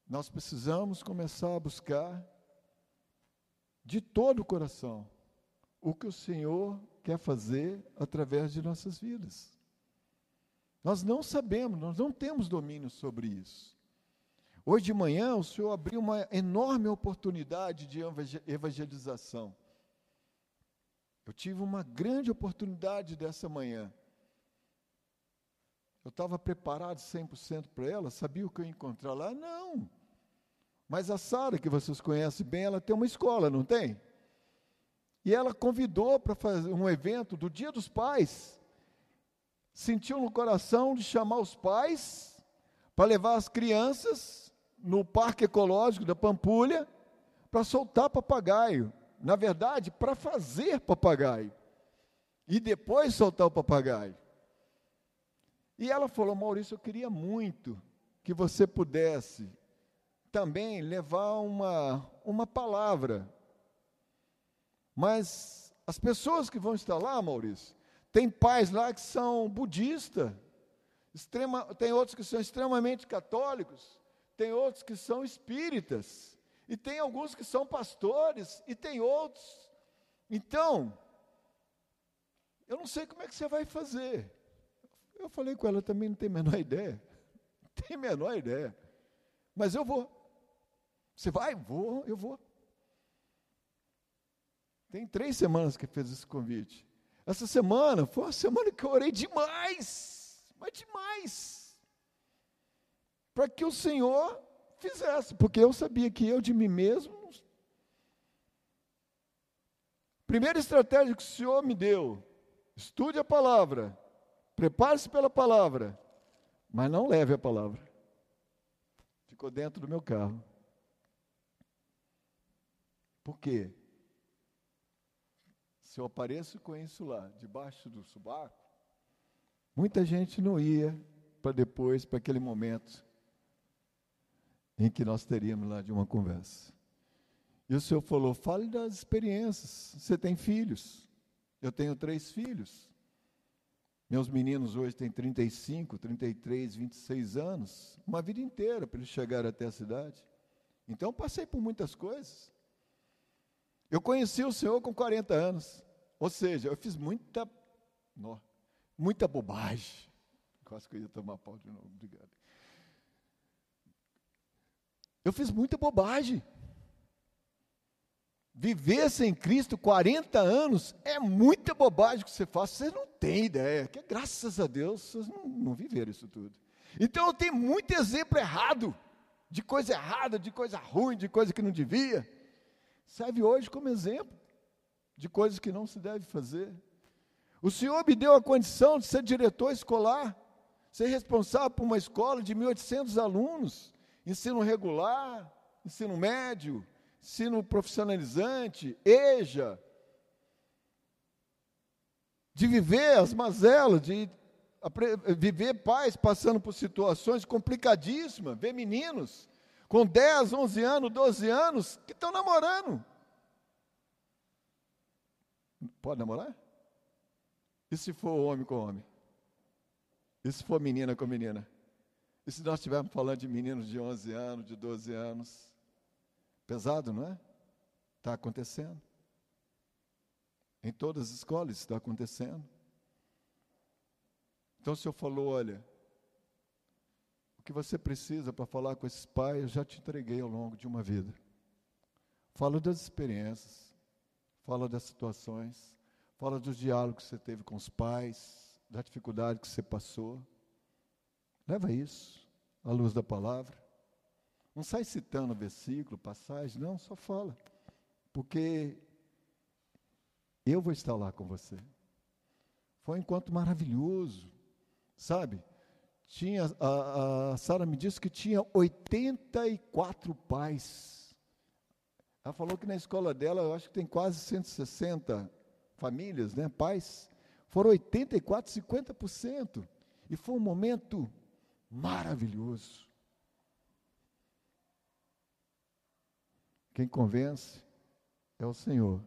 Nós precisamos começar a buscar de todo o coração o que o Senhor quer fazer através de nossas vidas. Nós não sabemos, nós não temos domínio sobre isso. Hoje de manhã o Senhor abriu uma enorme oportunidade de evangelização. Eu tive uma grande oportunidade dessa manhã. Eu estava preparado 100% para ela, sabia o que eu ia encontrar lá? Não. Mas a Sara, que vocês conhecem bem, ela tem uma escola, não tem? E ela convidou para fazer um evento do Dia dos Pais. Sentiu no coração de chamar os pais para levar as crianças no Parque Ecológico da Pampulha para soltar papagaio. Na verdade, para fazer papagaio. E depois soltar o papagaio. E ela falou: Maurício, eu queria muito que você pudesse também levar uma, uma palavra mas as pessoas que vão estar lá, Maurício, tem pais lá que são budistas, tem outros que são extremamente católicos, tem outros que são espíritas, e tem alguns que são pastores, e tem outros. Então, eu não sei como é que você vai fazer. Eu falei com ela também, não tem a menor ideia. Tem a menor ideia. Mas eu vou. Você vai? Vou, eu vou. Tem três semanas que fez esse convite. Essa semana foi uma semana que eu orei demais, mas demais, para que o Senhor fizesse, porque eu sabia que eu de mim mesmo. Primeira estratégia que o Senhor me deu: estude a palavra, prepare-se pela palavra, mas não leve a palavra. Ficou dentro do meu carro. Por quê? se eu apareço com isso lá, debaixo do subaco, muita gente não ia para depois, para aquele momento em que nós teríamos lá de uma conversa. E o Senhor falou: fale das experiências. Você tem filhos? Eu tenho três filhos. Meus meninos hoje têm 35, 33, 26 anos, uma vida inteira para eles chegarem até a cidade. Então, passei por muitas coisas. Eu conheci o Senhor com 40 anos. Ou seja, eu fiz muita, muita bobagem. Quase que eu ia tomar pau de novo, obrigado. Eu fiz muita bobagem. Viver sem Cristo 40 anos é muita bobagem que você faz, você não tem ideia. Que graças a Deus vocês não, não viveram isso tudo. Então eu tenho muito exemplo errado, de coisa errada, de coisa ruim, de coisa que não devia. Serve hoje como exemplo de coisas que não se deve fazer. O Senhor me deu a condição de ser diretor escolar, ser responsável por uma escola de 1.800 alunos, ensino regular, ensino médio, ensino profissionalizante, EJA, de viver as mazelas, de viver pais passando por situações complicadíssimas, ver meninos com 10, 11 anos, 12 anos, que estão namorando. Pode namorar? E se for homem com homem? E se for menina com menina? E se nós estivermos falando de meninos de 11 anos, de 12 anos? Pesado, não é? Está acontecendo. Em todas as escolas está acontecendo. Então o Senhor falou: olha, o que você precisa para falar com esses pais, eu já te entreguei ao longo de uma vida. Fala das experiências fala das situações, fala dos diálogos que você teve com os pais, da dificuldade que você passou. Leva isso à luz da palavra. Não sai citando versículo, passagem, não, só fala. Porque eu vou estar lá com você. Foi um encontro maravilhoso, sabe? Tinha, a, a Sara me disse que tinha 84 pais. Ela falou que na escola dela, eu acho que tem quase 160 famílias, né, pais. Foram 84, 50%. E foi um momento maravilhoso. Quem convence é o Senhor.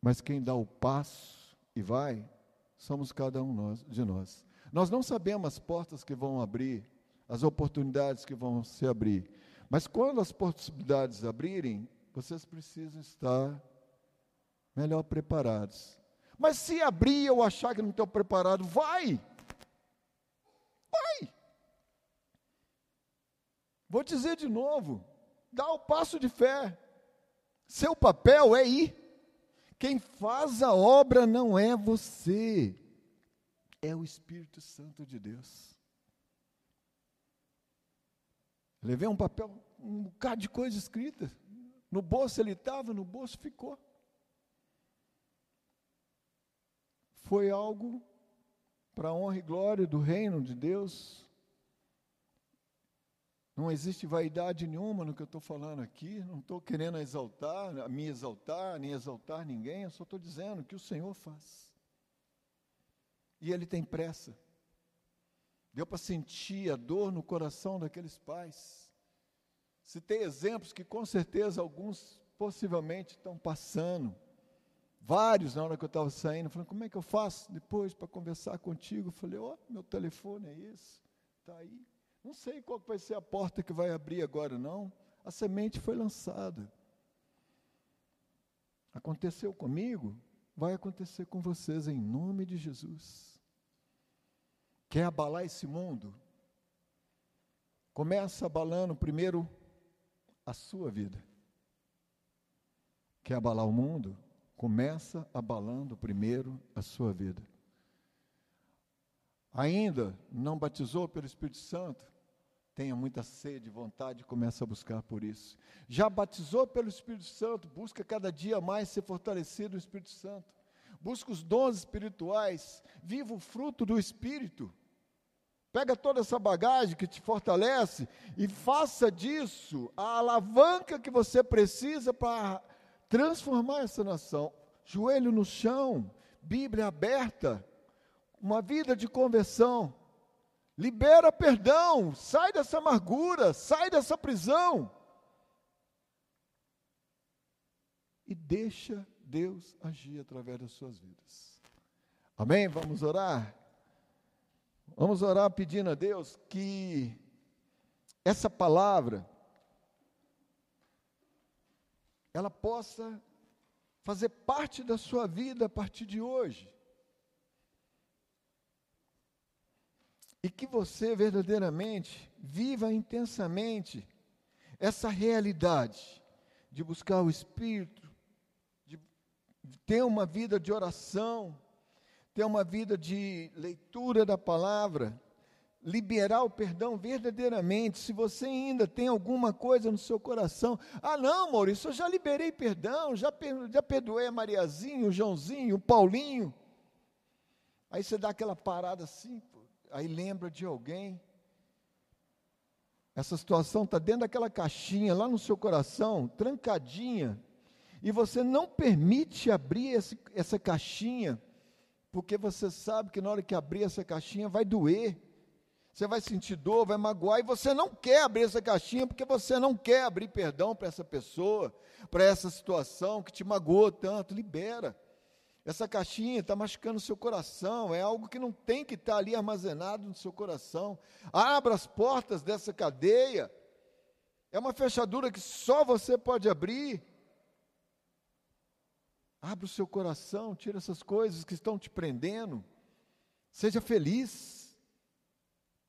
Mas quem dá o passo e vai, somos cada um de nós. Nós não sabemos as portas que vão abrir, as oportunidades que vão se abrir. Mas quando as possibilidades abrirem, vocês precisam estar melhor preparados. Mas se abrir eu achar que não estou preparado, vai! Vai! Vou dizer de novo: dá o passo de fé. Seu papel é ir. Quem faz a obra não é você é o Espírito Santo de Deus. Levei um papel, um bocado de coisa escrita. No bolso ele estava, no bolso ficou. Foi algo para a honra e glória do reino de Deus. Não existe vaidade nenhuma no que eu estou falando aqui. Não estou querendo exaltar, me exaltar, nem exaltar ninguém. Eu só estou dizendo que o Senhor faz. E ele tem pressa. Deu para sentir a dor no coração daqueles pais. Tem exemplos que com certeza alguns possivelmente estão passando. Vários na hora que eu estava saindo, falando, como é que eu faço depois para conversar contigo? Eu falei, ó, oh, meu telefone é esse, está aí. Não sei qual vai ser a porta que vai abrir agora, não. A semente foi lançada. Aconteceu comigo, vai acontecer com vocês em nome de Jesus. Quer abalar esse mundo? Começa abalando primeiro a sua vida. Quer abalar o mundo? Começa abalando primeiro a sua vida. Ainda não batizou pelo Espírito Santo? Tenha muita sede, vontade, começa a buscar por isso. Já batizou pelo Espírito Santo? Busca cada dia mais ser fortalecido no Espírito Santo. Busca os dons espirituais. Viva o fruto do Espírito. Pega toda essa bagagem que te fortalece e faça disso a alavanca que você precisa para transformar essa nação. Joelho no chão, Bíblia aberta, uma vida de conversão. Libera perdão, sai dessa amargura, sai dessa prisão. E deixa Deus agir através das suas vidas. Amém? Vamos orar? Vamos orar pedindo a Deus que essa palavra ela possa fazer parte da sua vida a partir de hoje. E que você verdadeiramente viva intensamente essa realidade de buscar o Espírito, de ter uma vida de oração, ter uma vida de leitura da palavra, liberar o perdão verdadeiramente. Se você ainda tem alguma coisa no seu coração, ah, não, Maurício, eu já liberei perdão, já, perdoei a Mariazinha, o Joãozinho, o Paulinho. Aí você dá aquela parada assim, aí lembra de alguém. Essa situação está dentro daquela caixinha lá no seu coração, trancadinha, e você não permite abrir esse, essa caixinha porque você sabe que na hora que abrir essa caixinha vai doer. Você vai sentir dor, vai magoar, e você não quer abrir essa caixinha porque você não quer abrir perdão para essa pessoa, para essa situação que te magoou tanto. Libera. Essa caixinha está machucando o seu coração, é algo que não tem que estar tá ali armazenado no seu coração. Abra as portas dessa cadeia. É uma fechadura que só você pode abrir. Abra o seu coração, tira essas coisas que estão te prendendo. Seja feliz.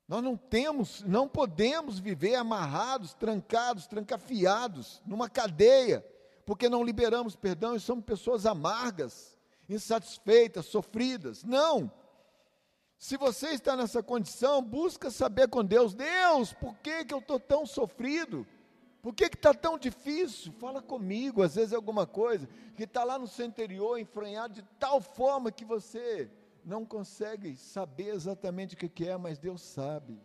Nós não temos, não podemos viver amarrados, trancados, trancafiados numa cadeia, porque não liberamos perdão e somos pessoas amargas, insatisfeitas, sofridas. Não. Se você está nessa condição, busca saber com Deus, Deus, por que, que eu estou tão sofrido? Por que está tão difícil? Fala comigo, às vezes é alguma coisa que está lá no seu interior, enfranhado de tal forma que você não consegue saber exatamente o que, que é, mas Deus sabe.